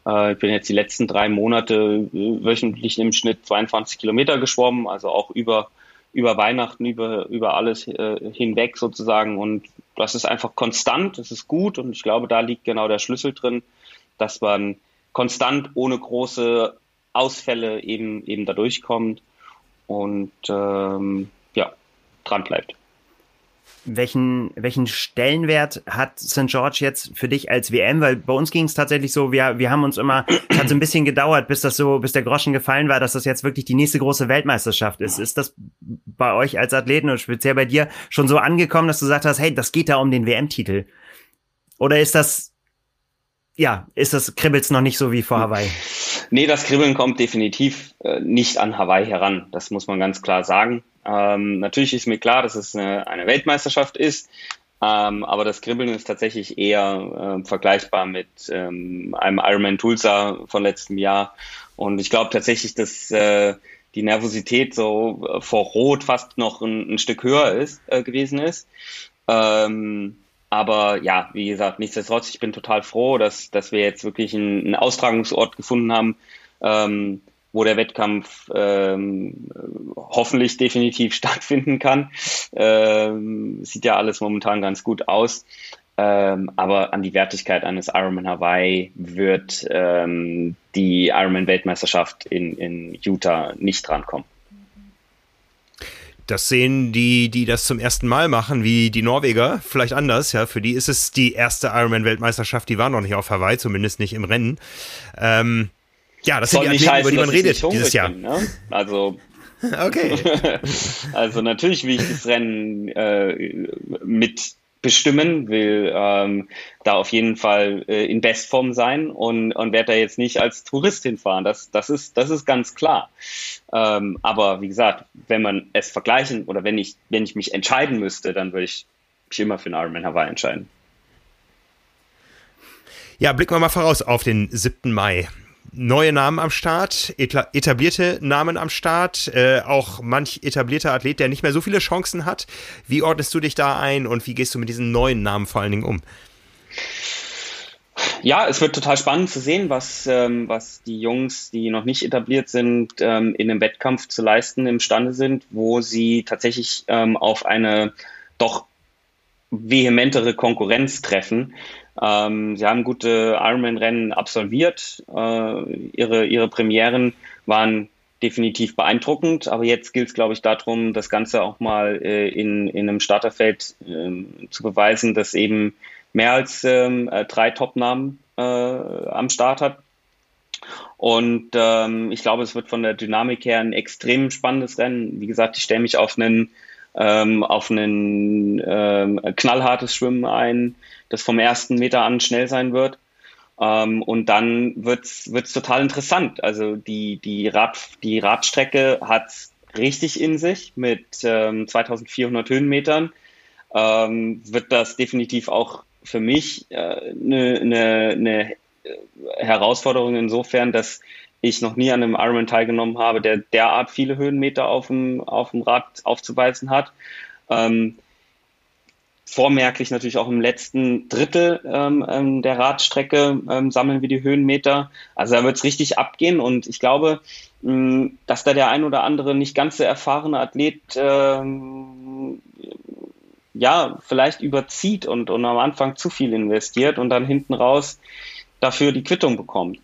äh, ich bin jetzt die letzten drei Monate äh, wöchentlich im Schnitt 22 Kilometer geschwommen, also auch über, über Weihnachten, über, über alles äh, hinweg sozusagen. Und das ist einfach konstant, das ist gut. Und ich glaube, da liegt genau der Schlüssel drin, dass man konstant ohne große Ausfälle eben, eben da durchkommt und ähm, ja, dran bleibt. Welchen, welchen Stellenwert hat St. George jetzt für dich als WM? Weil bei uns ging es tatsächlich so, wir, wir haben uns immer, es hat so ein bisschen gedauert, bis das so, bis der Groschen gefallen war, dass das jetzt wirklich die nächste große Weltmeisterschaft ist. Ist das bei euch als Athleten und speziell bei dir schon so angekommen, dass du gesagt hast, hey, das geht da um den WM-Titel? Oder ist das ja, ist das Kribbels noch nicht so wie vor Hawaii? Nee, das Kribbeln kommt definitiv äh, nicht an Hawaii heran. Das muss man ganz klar sagen. Ähm, natürlich ist mir klar, dass es eine, eine Weltmeisterschaft ist, ähm, aber das Kribbeln ist tatsächlich eher äh, vergleichbar mit ähm, einem Ironman Tulsa von letztem Jahr. Und ich glaube tatsächlich, dass äh, die Nervosität so äh, vor Rot fast noch ein, ein Stück höher ist, äh, gewesen ist. Ähm, aber ja, wie gesagt, nichtsdestotrotz, ich bin total froh, dass, dass wir jetzt wirklich einen, einen Austragungsort gefunden haben, ähm, wo der Wettkampf ähm, hoffentlich definitiv stattfinden kann. Ähm, sieht ja alles momentan ganz gut aus. Ähm, aber an die Wertigkeit eines Ironman Hawaii wird ähm, die Ironman Weltmeisterschaft in, in Utah nicht drankommen. Das sehen die, die das zum ersten Mal machen, wie die Norweger, vielleicht anders. Ja, für die ist es die erste Ironman-Weltmeisterschaft. Die waren noch nicht auf Hawaii, zumindest nicht im Rennen. Ähm, ja, das Soll sind die Athleten, heißen, über die man redet dieses Jahr. Bin, ne? Also okay. also natürlich will ich das Rennen äh, mit bestimmen, will ähm, da auf jeden Fall äh, in Bestform sein und, und werde da jetzt nicht als Tourist hinfahren. Das, das, ist, das ist ganz klar. Ähm, aber wie gesagt, wenn man es vergleichen oder wenn ich, wenn ich mich entscheiden müsste, dann würde ich mich immer für den Ironman Hawaii entscheiden. Ja, blicken wir mal voraus auf den 7. Mai neue Namen am Start, etablierte Namen am Start, äh, auch manch etablierter Athlet, der nicht mehr so viele Chancen hat. Wie ordnest du dich da ein und wie gehst du mit diesen neuen Namen vor allen Dingen um? Ja, es wird total spannend zu sehen, was, ähm, was die Jungs, die noch nicht etabliert sind, ähm, in einem Wettkampf zu leisten imstande sind, wo sie tatsächlich ähm, auf eine doch vehementere Konkurrenz treffen. Ähm, sie haben gute Ironman-Rennen absolviert. Äh, ihre, ihre Premieren waren definitiv beeindruckend, aber jetzt gilt es, glaube ich, darum, das Ganze auch mal äh, in, in einem Starterfeld äh, zu beweisen, dass eben mehr als ähm, äh, drei Top-Namen äh, am Start hat. Und ähm, ich glaube, es wird von der Dynamik her ein extrem spannendes Rennen. Wie gesagt, ich stelle mich auf einen ähm, auf ein ähm, knallhartes Schwimmen ein, das vom ersten Meter an schnell sein wird. Ähm, und dann wird's wird's total interessant. Also die, die, Rad, die Radstrecke hat richtig in sich mit ähm, 2400 Höhenmetern. Ähm, wird das definitiv auch für mich eine äh, ne, ne Herausforderung insofern, dass ich noch nie an einem Ironman teilgenommen habe, der derart viele Höhenmeter auf dem, auf dem Rad aufzuweisen hat. Ähm, vormerklich natürlich auch im letzten Drittel ähm, ähm der Radstrecke ähm, sammeln wir die Höhenmeter. Also da wird es richtig abgehen und ich glaube, mh, dass da der ein oder andere nicht ganz so erfahrene Athlet ähm, ja, vielleicht überzieht und, und am Anfang zu viel investiert und dann hinten raus dafür die Quittung bekommt.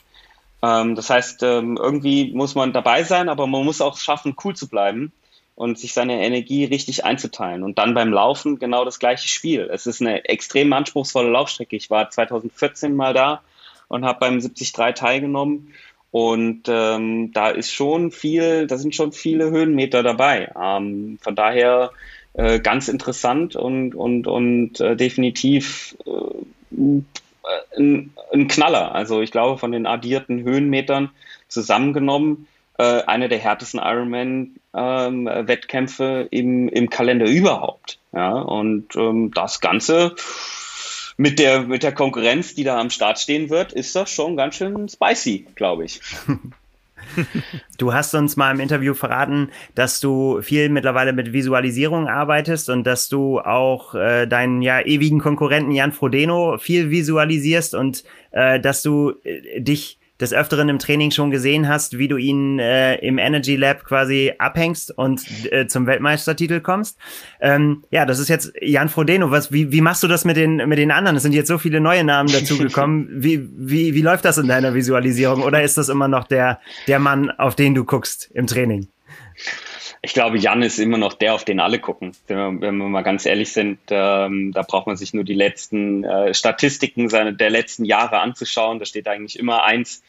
Ähm, das heißt, ähm, irgendwie muss man dabei sein, aber man muss auch schaffen, cool zu bleiben und sich seine Energie richtig einzuteilen. Und dann beim Laufen genau das gleiche Spiel. Es ist eine extrem anspruchsvolle Laufstrecke. Ich war 2014 mal da und habe beim 73 teilgenommen. Und ähm, da ist schon viel, da sind schon viele Höhenmeter dabei. Ähm, von daher äh, ganz interessant und, und, und äh, definitiv äh, ein, ein Knaller. Also ich glaube, von den addierten Höhenmetern zusammengenommen äh, eine der härtesten Ironman-Wettkämpfe ähm, im, im Kalender überhaupt. Ja, und ähm, das Ganze mit der, mit der Konkurrenz, die da am Start stehen wird, ist das schon ganz schön spicy, glaube ich. Du hast uns mal im Interview verraten, dass du viel mittlerweile mit Visualisierung arbeitest und dass du auch äh, deinen ja ewigen Konkurrenten Jan Frodeno viel visualisierst und äh, dass du äh, dich des Öfteren im Training schon gesehen hast, wie du ihn äh, im Energy Lab quasi abhängst und äh, zum Weltmeistertitel kommst. Ähm, ja, das ist jetzt Jan Frodeno. Was, wie, wie machst du das mit den, mit den anderen? Es sind jetzt so viele neue Namen dazugekommen. wie, wie, wie läuft das in deiner Visualisierung? Oder ist das immer noch der, der Mann, auf den du guckst im Training? Ich glaube, Jan ist immer noch der, auf den alle gucken. Wenn wir, mal ganz ehrlich sind, ähm, da braucht man sich nur die letzten äh, Statistiken seine, der letzten Jahre anzuschauen. Da steht eigentlich immer eins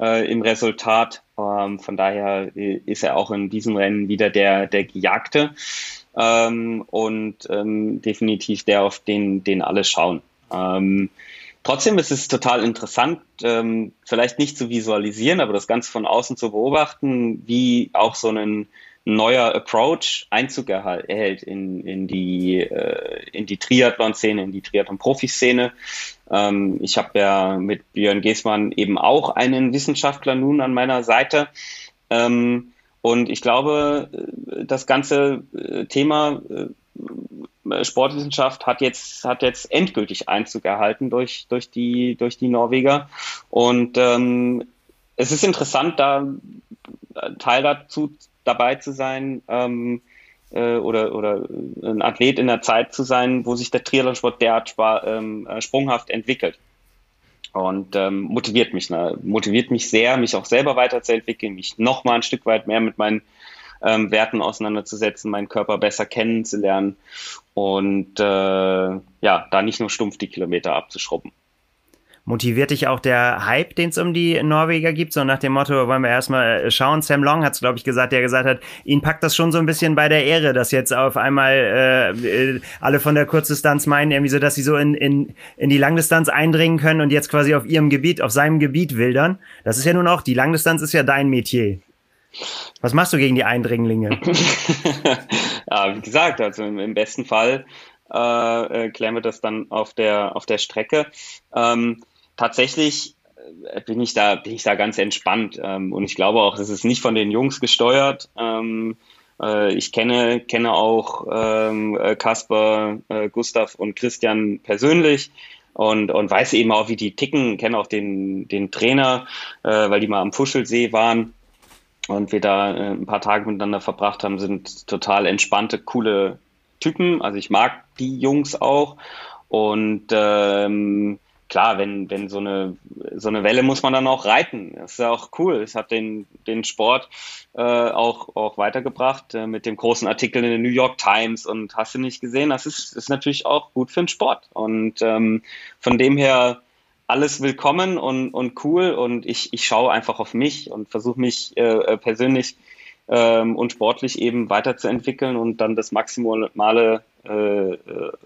äh, im Resultat. Ähm, von daher äh, ist er auch in diesem Rennen wieder der, der Gejagte ähm, und ähm, definitiv der, auf den, den alle schauen. Ähm, Trotzdem ist es total interessant, ähm, vielleicht nicht zu visualisieren, aber das Ganze von außen zu beobachten, wie auch so ein neuer Approach Einzug erhält in, in die, äh, in die Triathlon-Szene, in die Triathlon-Profi-Szene. Ähm, ich habe ja mit Björn Geßmann eben auch einen Wissenschaftler nun an meiner Seite. Ähm, und ich glaube, äh, das ganze äh, Thema äh, Sportwissenschaft hat jetzt, hat jetzt endgültig Einzug erhalten durch, durch, die, durch die Norweger. Und ähm, es ist interessant, da Teil dazu dabei zu sein ähm, äh, oder, oder ein Athlet in der Zeit zu sein, wo sich der Triathlonsport derart ähm, äh, sprunghaft entwickelt. Und ähm, motiviert mich, ne? motiviert mich sehr, mich auch selber weiterzuentwickeln, mich noch mal ein Stück weit mehr mit meinen ähm, Werten auseinanderzusetzen, meinen Körper besser kennenzulernen und äh, ja, da nicht nur stumpf die Kilometer abzuschrubben. Motiviert dich auch der Hype, den es um die Norweger gibt? So nach dem Motto, wollen wir erstmal äh, schauen. Sam Long hat es, glaube ich, gesagt, der gesagt hat, ihn packt das schon so ein bisschen bei der Ehre, dass jetzt auf einmal äh, äh, alle von der Kurzdistanz meinen, irgendwie so, dass sie so in, in, in die Langdistanz eindringen können und jetzt quasi auf ihrem Gebiet, auf seinem Gebiet wildern. Das ist ja nun auch, die Langdistanz ist ja dein Metier. Was machst du gegen die Eindringlinge? ja, wie gesagt, also im, besten Fall äh, äh, klären wir das dann auf der, auf der Strecke. Ähm, tatsächlich äh, bin ich da, bin ich da ganz entspannt. Ähm, und ich glaube auch, das ist nicht von den Jungs gesteuert. Ähm, äh, ich kenne, kenne auch ähm, äh, Kasper, Gustav und Christian persönlich und, und weiß eben auch, wie die ticken, kenne auch den, den Trainer, weil die mal am Fuschelsee waren und wir da ein paar Tage miteinander verbracht haben, sind total entspannte, coole Typen. Also ich mag die Jungs auch. Und ähm, klar, wenn, wenn so eine, so eine Welle muss man dann auch reiten. Das ist ja auch cool. Es hat den, den Sport äh, auch, auch weitergebracht äh, mit dem großen Artikel in der New York Times und hast du nicht gesehen, das ist, ist natürlich auch gut für den Sport. Und ähm, von dem her alles willkommen und, und cool und ich, ich schaue einfach auf mich und versuche mich äh, äh persönlich ähm, und sportlich eben weiterzuentwickeln und dann das Maximale äh,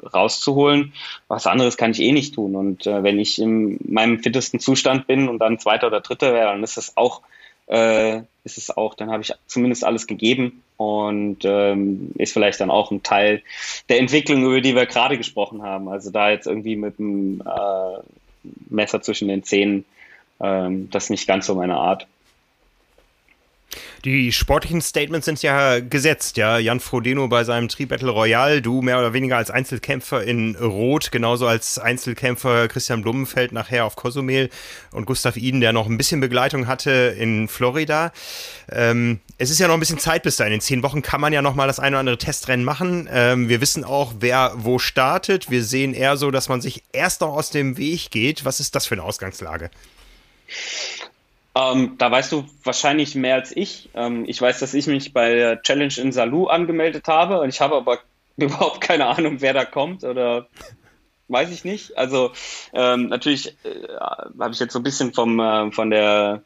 rauszuholen. Was anderes kann ich eh nicht tun. Und äh, wenn ich in meinem fittesten Zustand bin und dann Zweiter oder Dritter wäre, dann ist das auch, äh, ist es auch, dann habe ich zumindest alles gegeben und ähm, ist vielleicht dann auch ein Teil der Entwicklung, über die wir gerade gesprochen haben. Also da jetzt irgendwie mit dem äh, Messer zwischen den Zähnen, ähm, das ist nicht ganz so meine Art. Die sportlichen Statements sind ja gesetzt, ja. Jan Frodeno bei seinem Tri-Battle Royale, du mehr oder weniger als Einzelkämpfer in Rot, genauso als Einzelkämpfer Christian Blumenfeld nachher auf Cozumel und Gustav Iden, der noch ein bisschen Begleitung hatte in Florida. Ähm, es ist ja noch ein bisschen Zeit bis dahin. In zehn Wochen kann man ja noch mal das eine oder andere Testrennen machen. Ähm, wir wissen auch, wer wo startet. Wir sehen eher so, dass man sich erst noch aus dem Weg geht. Was ist das für eine Ausgangslage? Ähm, da weißt du wahrscheinlich mehr als ich. Ähm, ich weiß, dass ich mich bei der Challenge in Salou angemeldet habe und ich habe aber überhaupt keine Ahnung, wer da kommt oder weiß ich nicht. Also ähm, natürlich äh, habe ich jetzt so ein bisschen vom, äh, von der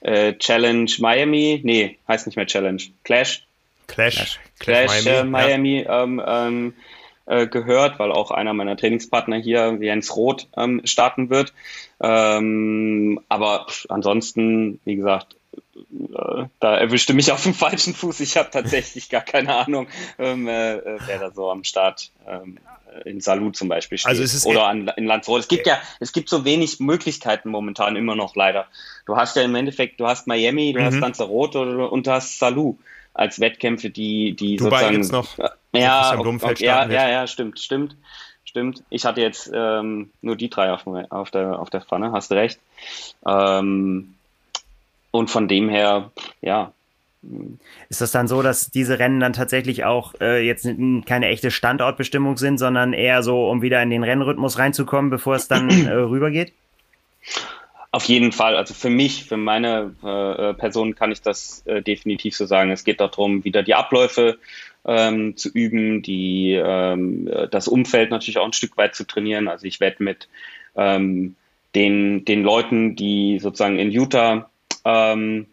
äh, Challenge Miami, nee, heißt nicht mehr Challenge, Clash. Clash. Clash, Clash Miami, Miami ja. Äh, gehört, weil auch einer meiner Trainingspartner hier, Jens Roth, ähm, starten wird. Ähm, aber ansonsten, wie gesagt, äh, da erwischte mich auf dem falschen Fuß. Ich habe tatsächlich gar keine Ahnung, ähm, äh, äh wer da so am Start ähm, in Salut zum Beispiel steht. Also es ist oder an, in Landsroth. Es gibt ja, es gibt so wenig Möglichkeiten momentan immer noch leider. Du hast ja im Endeffekt, du hast Miami, du mhm. hast Lanzarote und du hast Salut als Wettkämpfe, die, die Dubai sozusagen. Jetzt noch, ja, okay, ja, ja, ja, stimmt, stimmt, stimmt. Ich hatte jetzt ähm, nur die drei auf, auf, der, auf der Pfanne, hast recht. Ähm, und von dem her, ja. Ist das dann so, dass diese Rennen dann tatsächlich auch äh, jetzt keine echte Standortbestimmung sind, sondern eher so, um wieder in den Rennrhythmus reinzukommen, bevor es dann äh, rübergeht? Auf jeden Fall. Also für mich, für meine äh, Person kann ich das äh, definitiv so sagen. Es geht darum, wieder die Abläufe ähm, zu üben, die, ähm, das Umfeld natürlich auch ein Stück weit zu trainieren. Also ich werde mit ähm, den, den Leuten, die sozusagen in Utah ähm,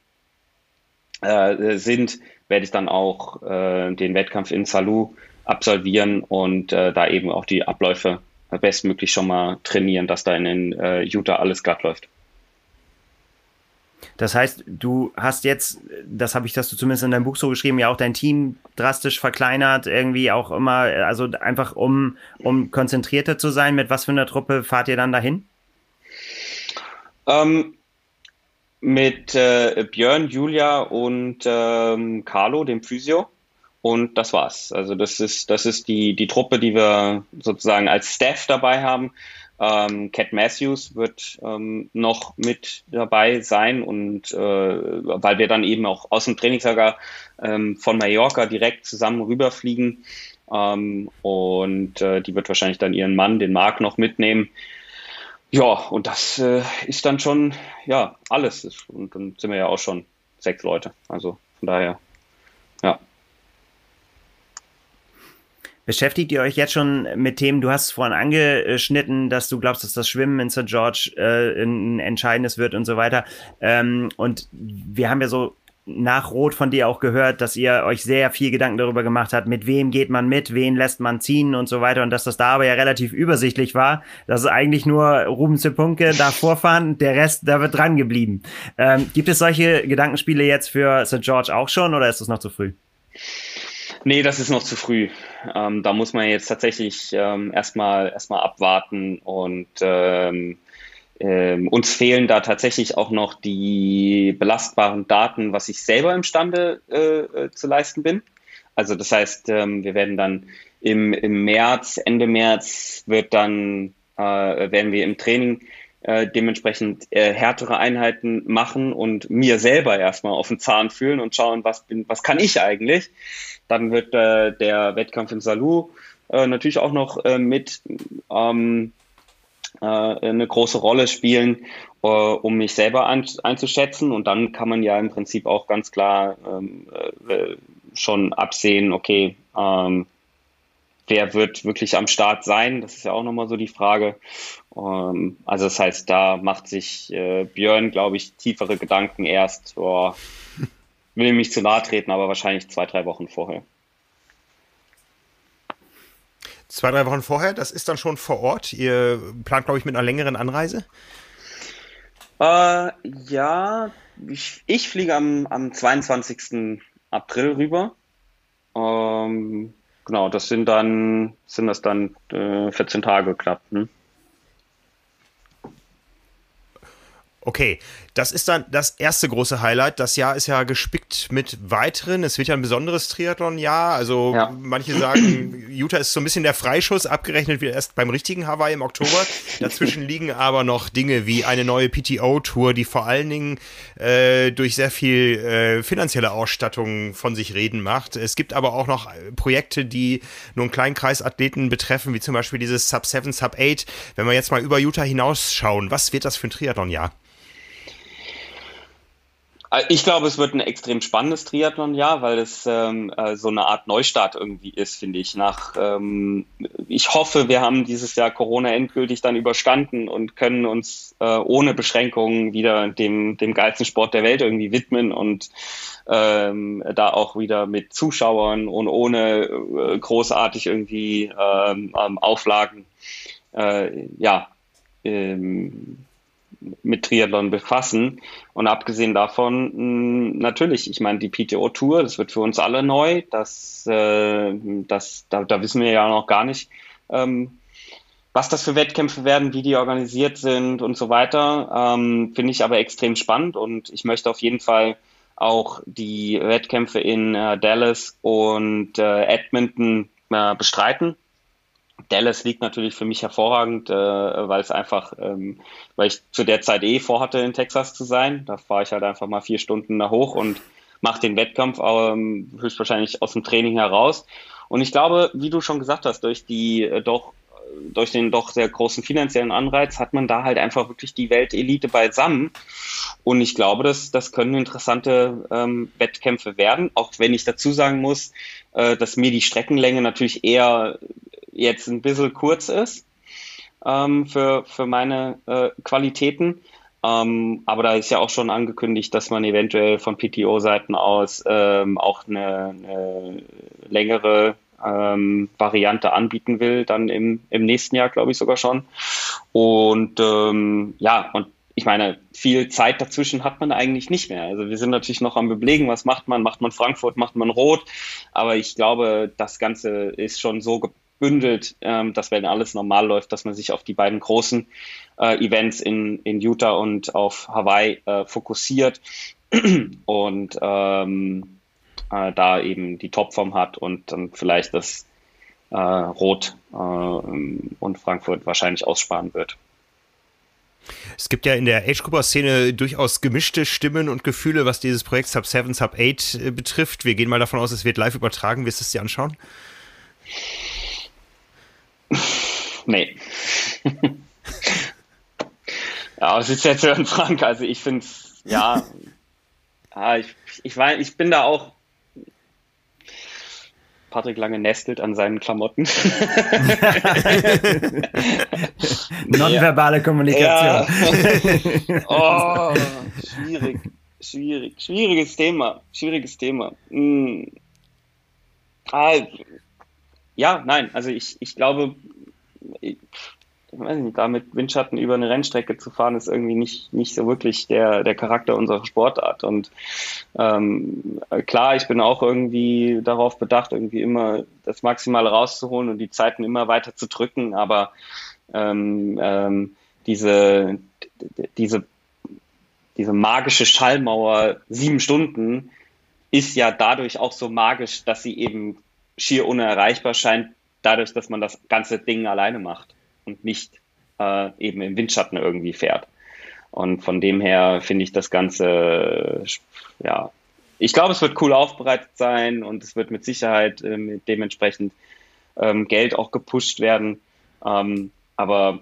äh, sind, werde ich dann auch äh, den Wettkampf in Salou absolvieren und äh, da eben auch die Abläufe bestmöglich schon mal trainieren, dass da in, in äh, Utah alles glatt läuft. Das heißt, du hast jetzt, das habe ich, das du zumindest in deinem Buch so geschrieben, ja auch dein Team drastisch verkleinert, irgendwie auch immer, also einfach um, um konzentrierter zu sein. Mit was für einer Truppe fahrt ihr dann dahin? Ähm, mit äh, Björn, Julia und ähm, Carlo, dem Physio. Und das war's. Also das ist, das ist die, die Truppe, die wir sozusagen als Staff dabei haben. Ähm, Cat Matthews wird ähm, noch mit dabei sein und äh, weil wir dann eben auch aus dem Trainingslager ähm, von Mallorca direkt zusammen rüberfliegen ähm, und äh, die wird wahrscheinlich dann ihren Mann, den Marc, noch mitnehmen. Ja, und das äh, ist dann schon ja alles und dann sind wir ja auch schon sechs Leute. Also von daher, ja. Beschäftigt ihr euch jetzt schon mit Themen? Du hast vorhin angeschnitten, dass du glaubst, dass das Schwimmen in St. George äh, ein entscheidendes wird und so weiter. Ähm, und wir haben ja so nach Rot von dir auch gehört, dass ihr euch sehr viel Gedanken darüber gemacht habt, mit wem geht man mit, wen lässt man ziehen und so weiter und dass das da aber ja relativ übersichtlich war, dass es eigentlich nur Ruben Zepunke da vorfahren, der Rest, da wird dran geblieben. Ähm, gibt es solche Gedankenspiele jetzt für St. George auch schon oder ist das noch zu früh? Nee, das ist noch zu früh. Ähm, da muss man jetzt tatsächlich ähm, erstmal erstmal abwarten und ähm, ähm, uns fehlen da tatsächlich auch noch die belastbaren Daten, was ich selber imstande äh, äh, zu leisten bin. Also das heißt, ähm, wir werden dann im, im März, Ende März wird dann äh, werden wir im Training äh, dementsprechend äh, härtere Einheiten machen und mir selber erstmal auf den Zahn fühlen und schauen, was bin, was kann ich eigentlich. Dann wird äh, der Wettkampf in Salou äh, natürlich auch noch äh, mit ähm, äh, eine große Rolle spielen, äh, um mich selber ein, einzuschätzen. Und dann kann man ja im Prinzip auch ganz klar ähm, äh, schon absehen, okay, ähm, wer wird wirklich am Start sein? Das ist ja auch nochmal so die Frage. Ähm, also das heißt, da macht sich äh, Björn, glaube ich, tiefere Gedanken erst, oh, will mich zu nahe treten, aber wahrscheinlich zwei, drei Wochen vorher. Zwei, drei Wochen vorher, das ist dann schon vor Ort. Ihr plant, glaube ich, mit einer längeren Anreise? Äh, ja, ich, ich, fliege am, am 22. April rüber. Ähm, genau, das sind dann, sind das dann äh, 14 Tage knapp. Ne? Okay, das ist dann das erste große Highlight. Das Jahr ist ja gespickt mit weiteren. Es wird ja ein besonderes Triathlon-Jahr. Also ja. manche sagen, Utah ist so ein bisschen der Freischuss, abgerechnet wird erst beim richtigen Hawaii im Oktober. Dazwischen liegen aber noch Dinge wie eine neue PTO-Tour, die vor allen Dingen äh, durch sehr viel äh, finanzielle Ausstattung von sich reden macht. Es gibt aber auch noch Projekte, die nur einen kleinen Kreis Athleten betreffen, wie zum Beispiel dieses Sub 7, Sub 8. Wenn wir jetzt mal über Utah hinausschauen, was wird das für ein Triathlon-Jahr? Äh, ich glaube, es wird ein extrem spannendes Triathlon-Jahr, weil es ähm, äh, so eine Art Neustart irgendwie ist, finde ich. Nach, ähm, ich hoffe, wir haben dieses Jahr Corona endgültig dann überstanden und können uns äh, ohne Beschränkungen wieder dem, dem geilsten Sport der Welt irgendwie widmen und ähm, da auch wieder mit Zuschauern und ohne äh, großartig irgendwie ähm, ähm Auflagen äh, ja, ähm, mit Triathlon befassen. Und abgesehen davon, natürlich, ich meine, die PTO-Tour, das wird für uns alle neu. Das, äh, das, da, da wissen wir ja noch gar nicht, ähm, was das für Wettkämpfe werden, wie die organisiert sind und so weiter. Ähm, Finde ich aber extrem spannend und ich möchte auf jeden Fall auch die Wettkämpfe in äh, Dallas und äh, Edmonton äh, bestreiten. Dallas liegt natürlich für mich hervorragend, äh, weil es einfach, ähm, weil ich zu der Zeit eh vorhatte, in Texas zu sein. Da fahre ich halt einfach mal vier Stunden da hoch und mache den Wettkampf ähm, höchstwahrscheinlich aus dem Training heraus. Und ich glaube, wie du schon gesagt hast, durch die äh, doch durch den doch sehr großen finanziellen Anreiz hat man da halt einfach wirklich die Weltelite beisammen. Und ich glaube, dass das können interessante ähm, Wettkämpfe werden, auch wenn ich dazu sagen muss, äh, dass mir die Streckenlänge natürlich eher jetzt ein bisschen kurz ist ähm, für, für meine äh, Qualitäten. Ähm, aber da ist ja auch schon angekündigt, dass man eventuell von PTO-Seiten aus ähm, auch eine, eine längere ähm, Variante anbieten will, dann im, im nächsten Jahr, glaube ich sogar schon. Und ähm, ja, und ich meine, viel Zeit dazwischen hat man eigentlich nicht mehr. Also wir sind natürlich noch am Überlegen, was macht man? Macht man Frankfurt, macht man Rot? Aber ich glaube, das Ganze ist schon so bündelt, ähm, dass wenn alles normal läuft, dass man sich auf die beiden großen äh, Events in, in Utah und auf Hawaii äh, fokussiert und ähm, äh, da eben die Topform hat und dann vielleicht das äh, Rot äh, und Frankfurt wahrscheinlich aussparen wird. Es gibt ja in der Age-Grupper-Szene durchaus gemischte Stimmen und Gefühle, was dieses Projekt Sub 7, Sub 8 äh, betrifft. Wir gehen mal davon aus, es wird live übertragen. Wirst du es dir anschauen? Nee. ja, was ist jetzt hören, Frank? Also ich finde es, ja, ja ich, ich, war, ich bin da auch Patrick Lange nestelt an seinen Klamotten. Nonverbale Kommunikation. Ja. Oh, schwierig, schwierig, schwieriges Thema, schwieriges Thema. Hm. Ah, ja, nein, also ich, ich glaube, ich, weiß nicht, da mit Windschatten über eine Rennstrecke zu fahren, ist irgendwie nicht, nicht so wirklich der, der Charakter unserer Sportart. Und ähm, klar, ich bin auch irgendwie darauf bedacht, irgendwie immer das Maximale rauszuholen und die Zeiten immer weiter zu drücken, aber ähm, ähm, diese, diese, diese magische Schallmauer sieben Stunden ist ja dadurch auch so magisch, dass sie eben schier unerreichbar scheint, dadurch, dass man das ganze Ding alleine macht und nicht äh, eben im Windschatten irgendwie fährt. Und von dem her finde ich das Ganze, ja, ich glaube, es wird cool aufbereitet sein und es wird mit Sicherheit äh, dementsprechend ähm, Geld auch gepusht werden. Ähm, aber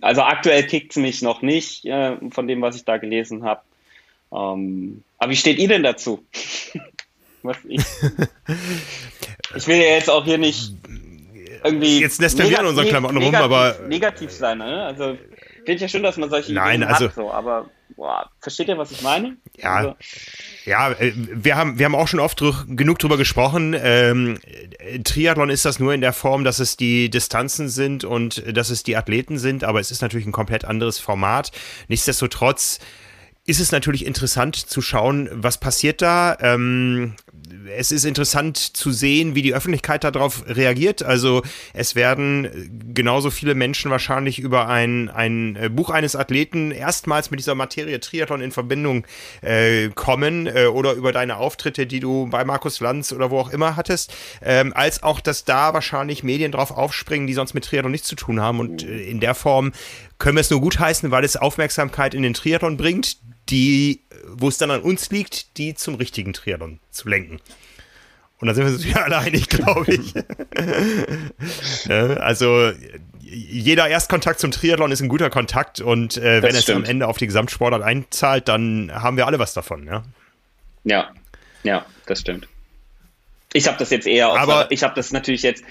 also aktuell kickt es mich noch nicht äh, von dem, was ich da gelesen habe. Ähm, aber wie steht ihr denn dazu? was ich, ich will ja jetzt auch hier nicht irgendwie. Jetzt lässt er wieder an unseren Klamotten rum, aber. Negativ sein, ne? Also, finde ich ja schön, dass man solche Nein, Ideen also, hat, so, aber boah, versteht ihr, was ich meine? Ja. Also, ja, äh, wir haben, wir haben auch schon oft drü genug drüber gesprochen. Ähm, Triathlon ist das nur in der Form, dass es die Distanzen sind und dass es die Athleten sind, aber es ist natürlich ein komplett anderes Format. Nichtsdestotrotz ist es natürlich interessant zu schauen, was passiert da. Ähm, es ist interessant zu sehen, wie die Öffentlichkeit darauf reagiert. Also es werden genauso viele Menschen wahrscheinlich über ein, ein äh, Buch eines Athleten erstmals mit dieser Materie Triathlon in Verbindung äh, kommen äh, oder über deine Auftritte, die du bei Markus Lanz oder wo auch immer hattest, ähm, als auch, dass da wahrscheinlich Medien drauf aufspringen, die sonst mit Triathlon nichts zu tun haben. Und äh, in der Form können wir es nur gutheißen, weil es Aufmerksamkeit in den Triathlon bringt, die, wo es dann an uns liegt, die zum richtigen Triathlon zu lenken. Und da sind wir uns ja alle einig, glaube ich. also jeder Erstkontakt zum Triathlon ist ein guter Kontakt und äh, wenn es am Ende auf die Gesamtsportart einzahlt, dann haben wir alle was davon, ja. Ja, ja, das stimmt. Ich habe das jetzt eher aus, Aber, ich habe das natürlich jetzt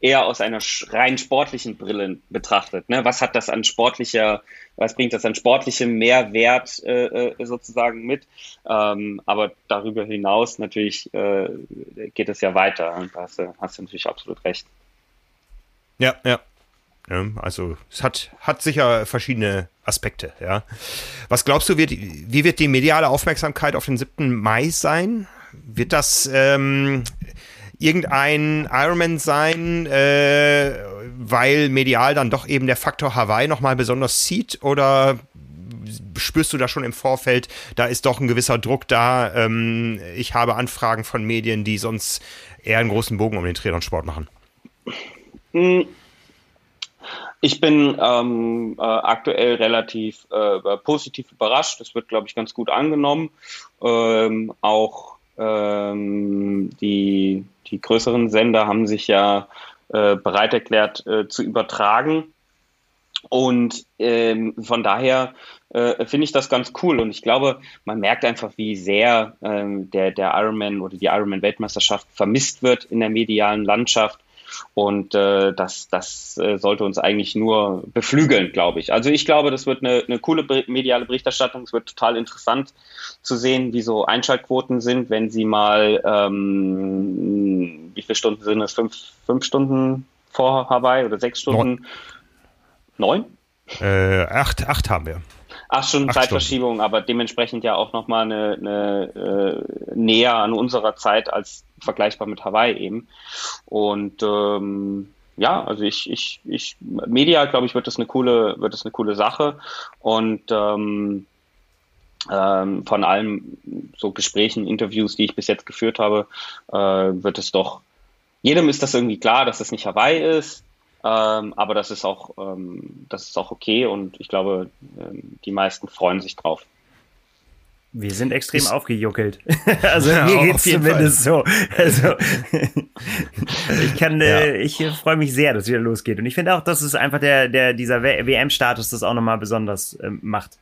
eher aus einer rein sportlichen Brille betrachtet. Ne? Was hat das an sportlicher, was bringt das an sportlichem Mehrwert äh, äh, sozusagen mit? Ähm, aber darüber hinaus natürlich äh, geht es ja weiter. Da hast du, hast du natürlich absolut recht. Ja, ja. Also es hat, hat sicher verschiedene Aspekte, ja. Was glaubst du, wird, wie wird die mediale Aufmerksamkeit auf den 7. Mai sein? Wird das ähm, irgendein Ironman sein, äh, weil medial dann doch eben der Faktor Hawaii nochmal besonders zieht? Oder spürst du da schon im Vorfeld, da ist doch ein gewisser Druck da? Ähm, ich habe Anfragen von Medien, die sonst eher einen großen Bogen um den Triathlon-Sport machen. Hm. Ich bin ähm, äh, aktuell relativ äh, positiv überrascht. Das wird, glaube ich, ganz gut angenommen. Ähm, auch ähm, die die größeren Sender haben sich ja äh, bereit erklärt äh, zu übertragen. Und ähm, von daher äh, finde ich das ganz cool. Und ich glaube, man merkt einfach, wie sehr ähm, der, der Ironman oder die Ironman-Weltmeisterschaft vermisst wird in der medialen Landschaft. Und äh, das, das äh, sollte uns eigentlich nur beflügeln, glaube ich. Also ich glaube, das wird eine, eine coole mediale Berichterstattung. Es wird total interessant zu sehen, wie so Einschaltquoten sind, wenn sie mal, ähm, wie viele Stunden sind es? Fünf, fünf Stunden vor Hawaii oder sechs Stunden? Neun? Äh, acht, acht haben wir. Acht Stunden Acht Zeitverschiebung, Stunden. aber dementsprechend ja auch nochmal eine, eine äh, näher an unserer Zeit als vergleichbar mit Hawaii eben. Und ähm, ja, also ich, ich, ich, Media, glaube ich, wird das eine coole, wird das eine coole Sache. Und ähm, ähm, von allen so Gesprächen, Interviews, die ich bis jetzt geführt habe, äh, wird es doch, jedem ist das irgendwie klar, dass es nicht Hawaii ist. Ähm, aber das ist auch, ähm, das ist auch okay und ich glaube, ähm, die meisten freuen sich drauf. Wir sind extrem ist, aufgejuckelt. also ja, mir geht's zumindest Fall. so. Also ich kann, ja. äh, ich freue mich sehr, dass es wieder losgeht. Und ich finde auch, dass es einfach der, der dieser WM-Status das auch nochmal besonders äh, macht.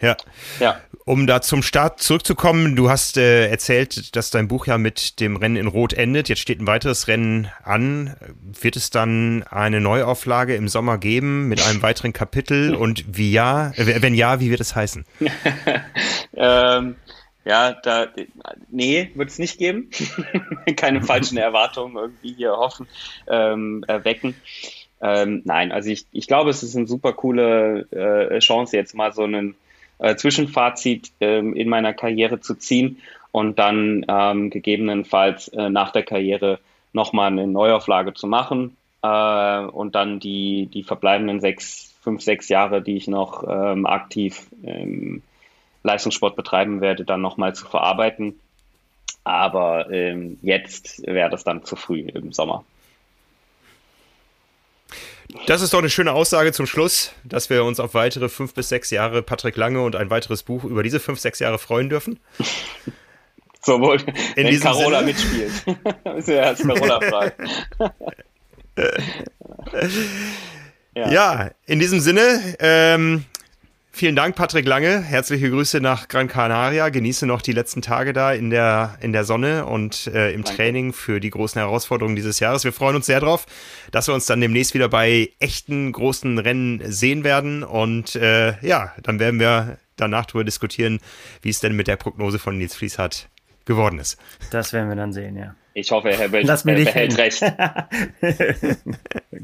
Ja. ja. Um da zum Start zurückzukommen, du hast äh, erzählt, dass dein Buch ja mit dem Rennen in Rot endet. Jetzt steht ein weiteres Rennen an. Wird es dann eine Neuauflage im Sommer geben mit einem weiteren Kapitel? Und wie ja, äh, wenn ja, wie wird es heißen? ähm, ja, da, nee, wird es nicht geben. Keine falschen Erwartungen irgendwie hier hoffen, ähm, erwecken. Ähm, nein, also ich, ich glaube, es ist eine super coole äh, Chance, jetzt mal so einen äh, Zwischenfazit ähm, in meiner Karriere zu ziehen und dann ähm, gegebenenfalls äh, nach der Karriere nochmal eine Neuauflage zu machen äh, und dann die, die verbleibenden sechs, fünf, sechs Jahre, die ich noch ähm, aktiv Leistungssport betreiben werde, dann nochmal zu verarbeiten. Aber ähm, jetzt wäre das dann zu früh im Sommer. Das ist doch eine schöne Aussage zum Schluss, dass wir uns auf weitere fünf bis sechs Jahre Patrick Lange und ein weiteres Buch über diese fünf, sechs Jahre freuen dürfen. Sowohl, in wenn Carola Sinne. mitspielt. ist ja als Carola fragen. ja. ja. in diesem Sinne, ähm, Vielen Dank, Patrick Lange. Herzliche Grüße nach Gran Canaria. Genieße noch die letzten Tage da in der, in der Sonne und äh, im Danke. Training für die großen Herausforderungen dieses Jahres. Wir freuen uns sehr drauf, dass wir uns dann demnächst wieder bei echten großen Rennen sehen werden. Und äh, ja, dann werden wir danach darüber diskutieren, wie es denn mit der Prognose von Nils Fließhardt geworden ist. Das werden wir dann sehen, ja. Ich hoffe, Herr Bild Lass mir behält recht.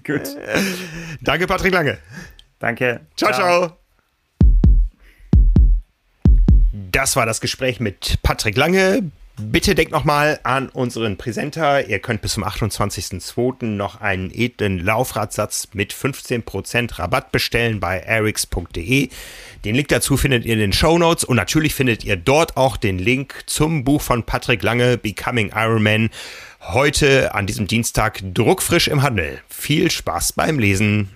Gut. Danke, Patrick Lange. Danke. ciao. ciao. ciao. Das war das Gespräch mit Patrick Lange. Bitte denkt nochmal an unseren Präsenter. Ihr könnt bis zum 28.02. noch einen edlen Laufradsatz mit 15% Rabatt bestellen bei erix.de. Den Link dazu findet ihr in den Show Notes und natürlich findet ihr dort auch den Link zum Buch von Patrick Lange, Becoming Iron Man. Heute an diesem Dienstag druckfrisch im Handel. Viel Spaß beim Lesen.